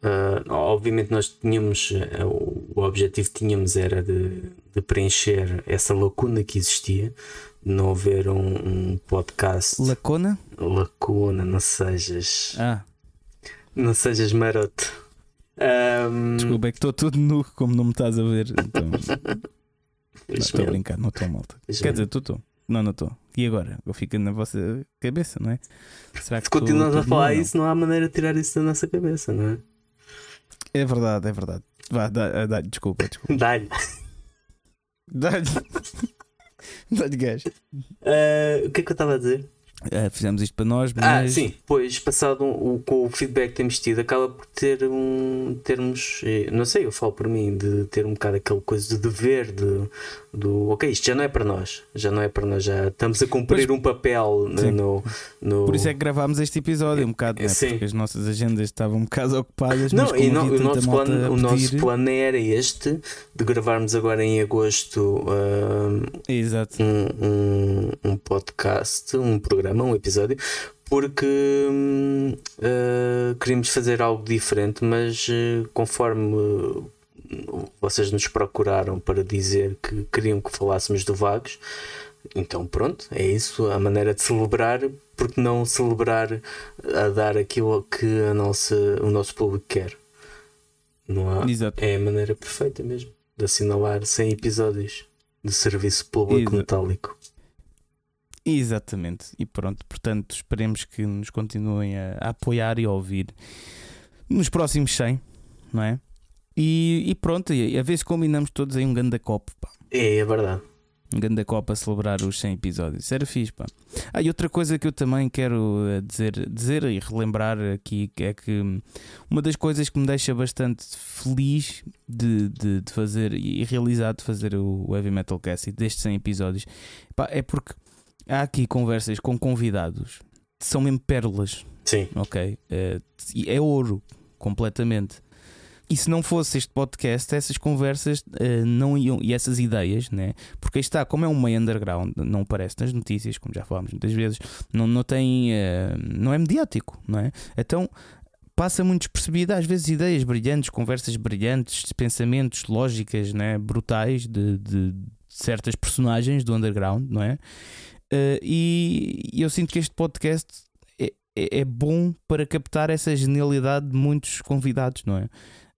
[SPEAKER 2] Uh, obviamente nós tínhamos uh, o objetivo que tínhamos era de, de preencher essa lacuna que existia de não haver um, um podcast
[SPEAKER 1] Lacona?
[SPEAKER 2] lacuna, não sejas
[SPEAKER 1] Ah,
[SPEAKER 2] não sejas maroto. Um,
[SPEAKER 1] desculpa, é que estou tudo nu, como não me estás a ver. Então, estou a brincar, não estou malta. Quer dizer, tu estou. Não, não estou. E agora? Eu fico na vossa cabeça, não é? Será que
[SPEAKER 2] se continuamos a falar
[SPEAKER 1] não?
[SPEAKER 2] isso, não há maneira de tirar isso da nossa cabeça, não é?
[SPEAKER 1] É verdade, é verdade. Vá, dá, dá, desculpa, desculpa.
[SPEAKER 2] Dá-lhe.
[SPEAKER 1] Dá-lhe. Dá-lhe gajo.
[SPEAKER 2] Uh, o que é que eu estava a dizer?
[SPEAKER 1] Ah, fizemos isto para nós,
[SPEAKER 2] Ah,
[SPEAKER 1] mas.
[SPEAKER 2] sim, pois passado o, com o feedback que temos tido, acaba por ter um termos, eh, não sei, eu falo por mim, de ter um bocado aquela coisa de dever, de, do ok, isto já não é para nós, já não é para nós, já estamos a cumprir um papel né,
[SPEAKER 1] Sim.
[SPEAKER 2] no, no.
[SPEAKER 1] Por isso é que gravámos este episódio um bocado, né?
[SPEAKER 2] Sim.
[SPEAKER 1] porque as nossas agendas estavam um bocado ocupadas.
[SPEAKER 2] Não, e não- o, nosso plano, o nosso plano era este, de gravarmos agora em agosto ah,
[SPEAKER 1] Exato.
[SPEAKER 2] um, um, um podcast, um programa, um episódio, porque uh, queríamos fazer algo diferente, mas uh, conforme uh, vocês nos procuraram para dizer que queriam que falássemos do Vagos, então pronto, é isso, a maneira de celebrar, porque não celebrar a dar aquilo que a nossa, o nosso público quer. Não há,
[SPEAKER 1] Exato.
[SPEAKER 2] é a maneira perfeita mesmo de assinalar 100 episódios de serviço público
[SPEAKER 1] Exato.
[SPEAKER 2] metálico.
[SPEAKER 1] Exatamente. E pronto, portanto, esperemos que nos continuem a, a apoiar e a ouvir nos próximos 100, não é? E, e pronto, e a ver se combinamos todos aí um ganda copo, pá.
[SPEAKER 2] É, é verdade.
[SPEAKER 1] Um ganda copo a celebrar os 100 episódios. Isso era fixe, pá. Ah, e outra coisa que eu também quero eh, dizer, dizer e relembrar aqui é que uma das coisas que me deixa bastante feliz de, de, de fazer e realizado de fazer o o Heavy Metal Cast e destes 100 episódios pá, é porque há aqui conversas com convidados que são mesmo pérolas,
[SPEAKER 2] Sim.
[SPEAKER 1] ok? É, é ouro, completamente. E se não fosse este podcast, essas conversas eh, não iam, e essas ideias, né? porque aí está, como é um meio underground, não aparece nas notícias, como já falámos muitas vezes, não, não tem, eh, não é mediático, não é? Então passa muito despercebida, às vezes ideias brilhantes, conversas brilhantes, pensamentos, lógicas, né? brutais de, de certas personagens do underground, não é? Eh, e eu sinto que este podcast é, é, é bom para captar essa genialidade de muitos convidados, não é?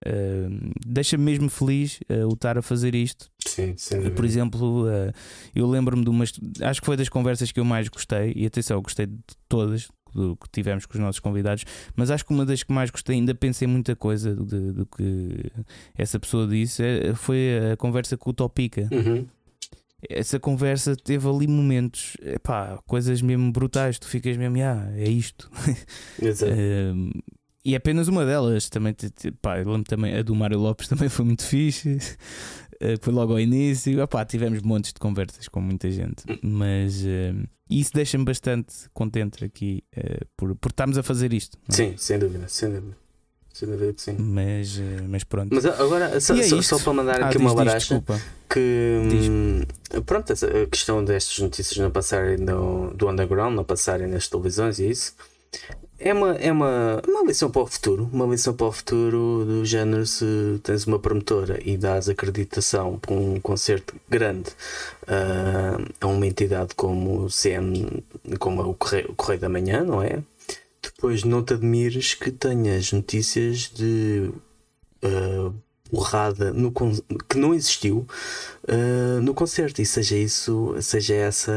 [SPEAKER 1] Uh, Deixa-me mesmo feliz uh, o estar a fazer isto.
[SPEAKER 2] Sim, sem
[SPEAKER 1] Por
[SPEAKER 2] dúvida.
[SPEAKER 1] exemplo, uh, eu lembro-me de umas. Acho que foi das conversas que eu mais gostei, e atenção, eu gostei de todas do que tivemos com os nossos convidados, mas acho que uma das que mais gostei, ainda pensei muita coisa do, do que essa pessoa disse, eh, foi a conversa com o Topica.
[SPEAKER 2] Uhum.
[SPEAKER 1] Essa conversa teve ali momentos, epá, coisas mesmo brutais. Tu ficas mesmo, ah, é isto.
[SPEAKER 2] Exato.
[SPEAKER 1] Um, e é apenas uma delas. Também, pá, lembro também, a do Mário Lopes também foi muito fixe. Uh, foi logo ao início. Epá, tivemos montes de conversas com muita gente. Mas um, isso deixa-me bastante contente aqui uh, por, por estarmos a fazer isto. é?
[SPEAKER 2] Sim, sem dúvida, sem dúvida. Sem dúvida que sim.
[SPEAKER 1] Mas, uh, mas pronto.
[SPEAKER 2] Mas agora, só,
[SPEAKER 1] é
[SPEAKER 2] só- só para mandar
[SPEAKER 1] Ah,
[SPEAKER 2] aqui
[SPEAKER 1] diz,
[SPEAKER 2] uma baracha que hum, pronto, a questão destas notícias não passarem do, do underground, não passarem nas televisões e isso é uma, é uma, uma lição para o futuro, uma lição para o futuro do género se tens uma promotora e dás acreditação para um concerto grande ah, a uma entidade como o CM, como é o Correio, o Correio da Manhã, não é? Depois não te admires que tenhas notícias de porrada no, que não existiu ah, no concerto e seja isso, seja essa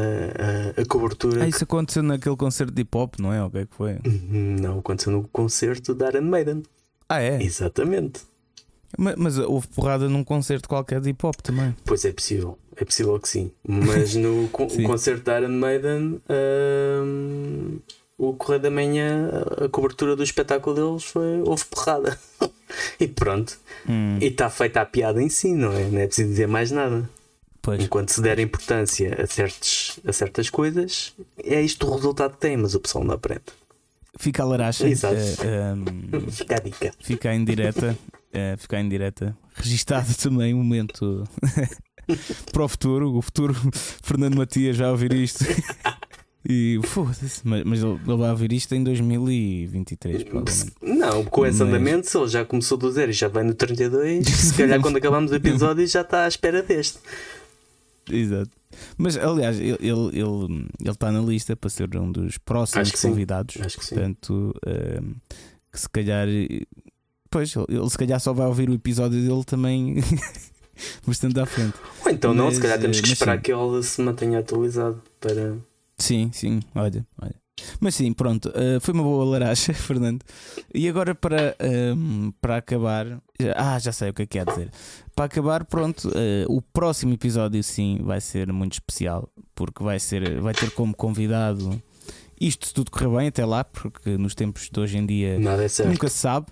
[SPEAKER 2] ah, a cobertura
[SPEAKER 1] Ah, isso aconteceu naquele concerto de hip hop, não é? O que é que foi?
[SPEAKER 2] que não aconteceu no concerto da Iron Maiden.
[SPEAKER 1] Ah, é?
[SPEAKER 2] Exatamente.
[SPEAKER 1] Ma- Mas houve porrada num concerto qualquer de hip hop também.
[SPEAKER 2] Pois é possível, é possível que sim. Mas no
[SPEAKER 1] Sim.
[SPEAKER 2] concerto da Iron Maiden, ahm, o Correio da Manhã, a cobertura do espetáculo deles foi. houve porrada. E pronto.
[SPEAKER 1] Hum,
[SPEAKER 2] E está feita a piada em si, não é? Não é preciso dizer mais nada.
[SPEAKER 1] pois.
[SPEAKER 2] Enquanto se der importância a, certos, a certas coisas, é isto o resultado que tem, mas o pessoal não aprende.
[SPEAKER 1] Fica a laracha.
[SPEAKER 2] Exato.
[SPEAKER 1] eh, um,
[SPEAKER 2] Fica a dica.
[SPEAKER 1] fica em direta. eh, fica em direta. Registado também um momento para o futuro. O futuro Fernando Matias vai ouvir isto. E foda-se, mas, mas ele, ele vai ouvir isto em 2023, provavelmente.
[SPEAKER 2] Não, com esse
[SPEAKER 1] Mas-
[SPEAKER 2] andamento, se ele já começou do zero e já vai no 32, se calhar quando acabamos o episódio já está à espera deste.
[SPEAKER 1] Exato. Mas aliás, ele está ele, ele, ele tá na lista para ser um dos próximos
[SPEAKER 2] Acho
[SPEAKER 1] convidados.
[SPEAKER 2] Acho que sim.
[SPEAKER 1] Portanto, ehm, que se calhar. Pois, ele, se calhar só vai ouvir o episódio dele também bastante à frente.
[SPEAKER 2] Ou então não, se
[SPEAKER 1] Mas,
[SPEAKER 2] calhar temos
[SPEAKER 1] eh,
[SPEAKER 2] que
[SPEAKER 1] mas
[SPEAKER 2] esperar
[SPEAKER 1] sim.
[SPEAKER 2] que ele se mantenha atualizado para.
[SPEAKER 1] Sim, sim, olha, olha. Mas sim, pronto, eh, foi uma boa laracha, Fernando. E agora para, ehm, para acabar, ah, já sei o que é que é dizer. Para acabar, pronto, eh, o próximo episódio sim vai ser muito especial, porque vai ser, vai ter como convidado isto se tudo correr bem até lá, porque nos tempos de hoje em dia
[SPEAKER 2] é.
[SPEAKER 1] Nunca se sabe,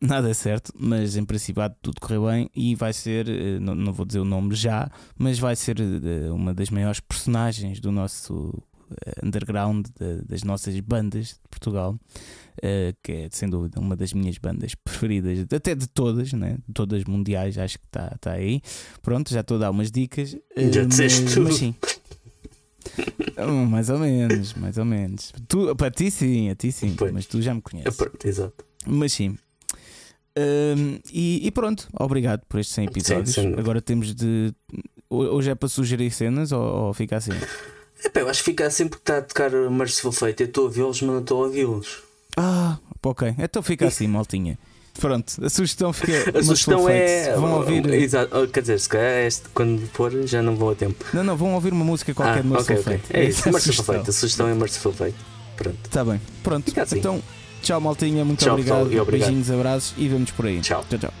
[SPEAKER 1] nada é certo, mas em princípio há de tudo correr bem e vai ser, eh, não, não vou dizer o nome já, mas vai ser eh, uma das maiores personagens do nosso eh, underground, da- das nossas bandas de Portugal, eh, que é sem dúvida uma das minhas bandas preferidas, até de todas, né? de todas mundiais, acho que está tá aí. Pronto, já estou a dar umas dicas. eh,
[SPEAKER 2] Já disseste tudo.
[SPEAKER 1] mas sim. Hum, mais ou menos, mais ou menos. Tu, para ti sim, a ti sim,
[SPEAKER 2] Pois.
[SPEAKER 1] mas tu já me
[SPEAKER 2] É,
[SPEAKER 1] conheces.
[SPEAKER 2] pronto, exato.
[SPEAKER 1] Mas sim. Hum, e, e pronto, obrigado por estes 100 episódios.
[SPEAKER 2] sem dúvida.
[SPEAKER 1] Agora temos de. ho- Hoje é para sugerir cenas ou, ou fica assim?
[SPEAKER 2] Epá, eu acho que fica sempre que está a tocar Merciful Fate. Eu estou a ouvi-los, mas não estou a ouvi-los.
[SPEAKER 1] Ah, ok. Então fica assim, maltinha. Pronto, a sugestão fica.
[SPEAKER 2] A sugestão é.
[SPEAKER 1] Vão ouvir.
[SPEAKER 2] Exato, quer dizer, se calhar este, quando for já não vou a tempo.
[SPEAKER 1] Não, não, vão ouvir uma música qualquer de
[SPEAKER 2] ah,
[SPEAKER 1] Merciful
[SPEAKER 2] ok, ok.
[SPEAKER 1] Fate.
[SPEAKER 2] É isso,
[SPEAKER 1] a
[SPEAKER 2] Merciful. Fate. A sugestão é Merciful Fate. Pronto.
[SPEAKER 1] Está bem. Pronto.
[SPEAKER 2] Assim.
[SPEAKER 1] Então, tchau, maltinha. Muito
[SPEAKER 2] Tchau,
[SPEAKER 1] obrigado.
[SPEAKER 2] pessoal, obrigado.
[SPEAKER 1] Beijinhos, abraços e vemos por aí.
[SPEAKER 2] Tchau.
[SPEAKER 1] Tchau, tchau.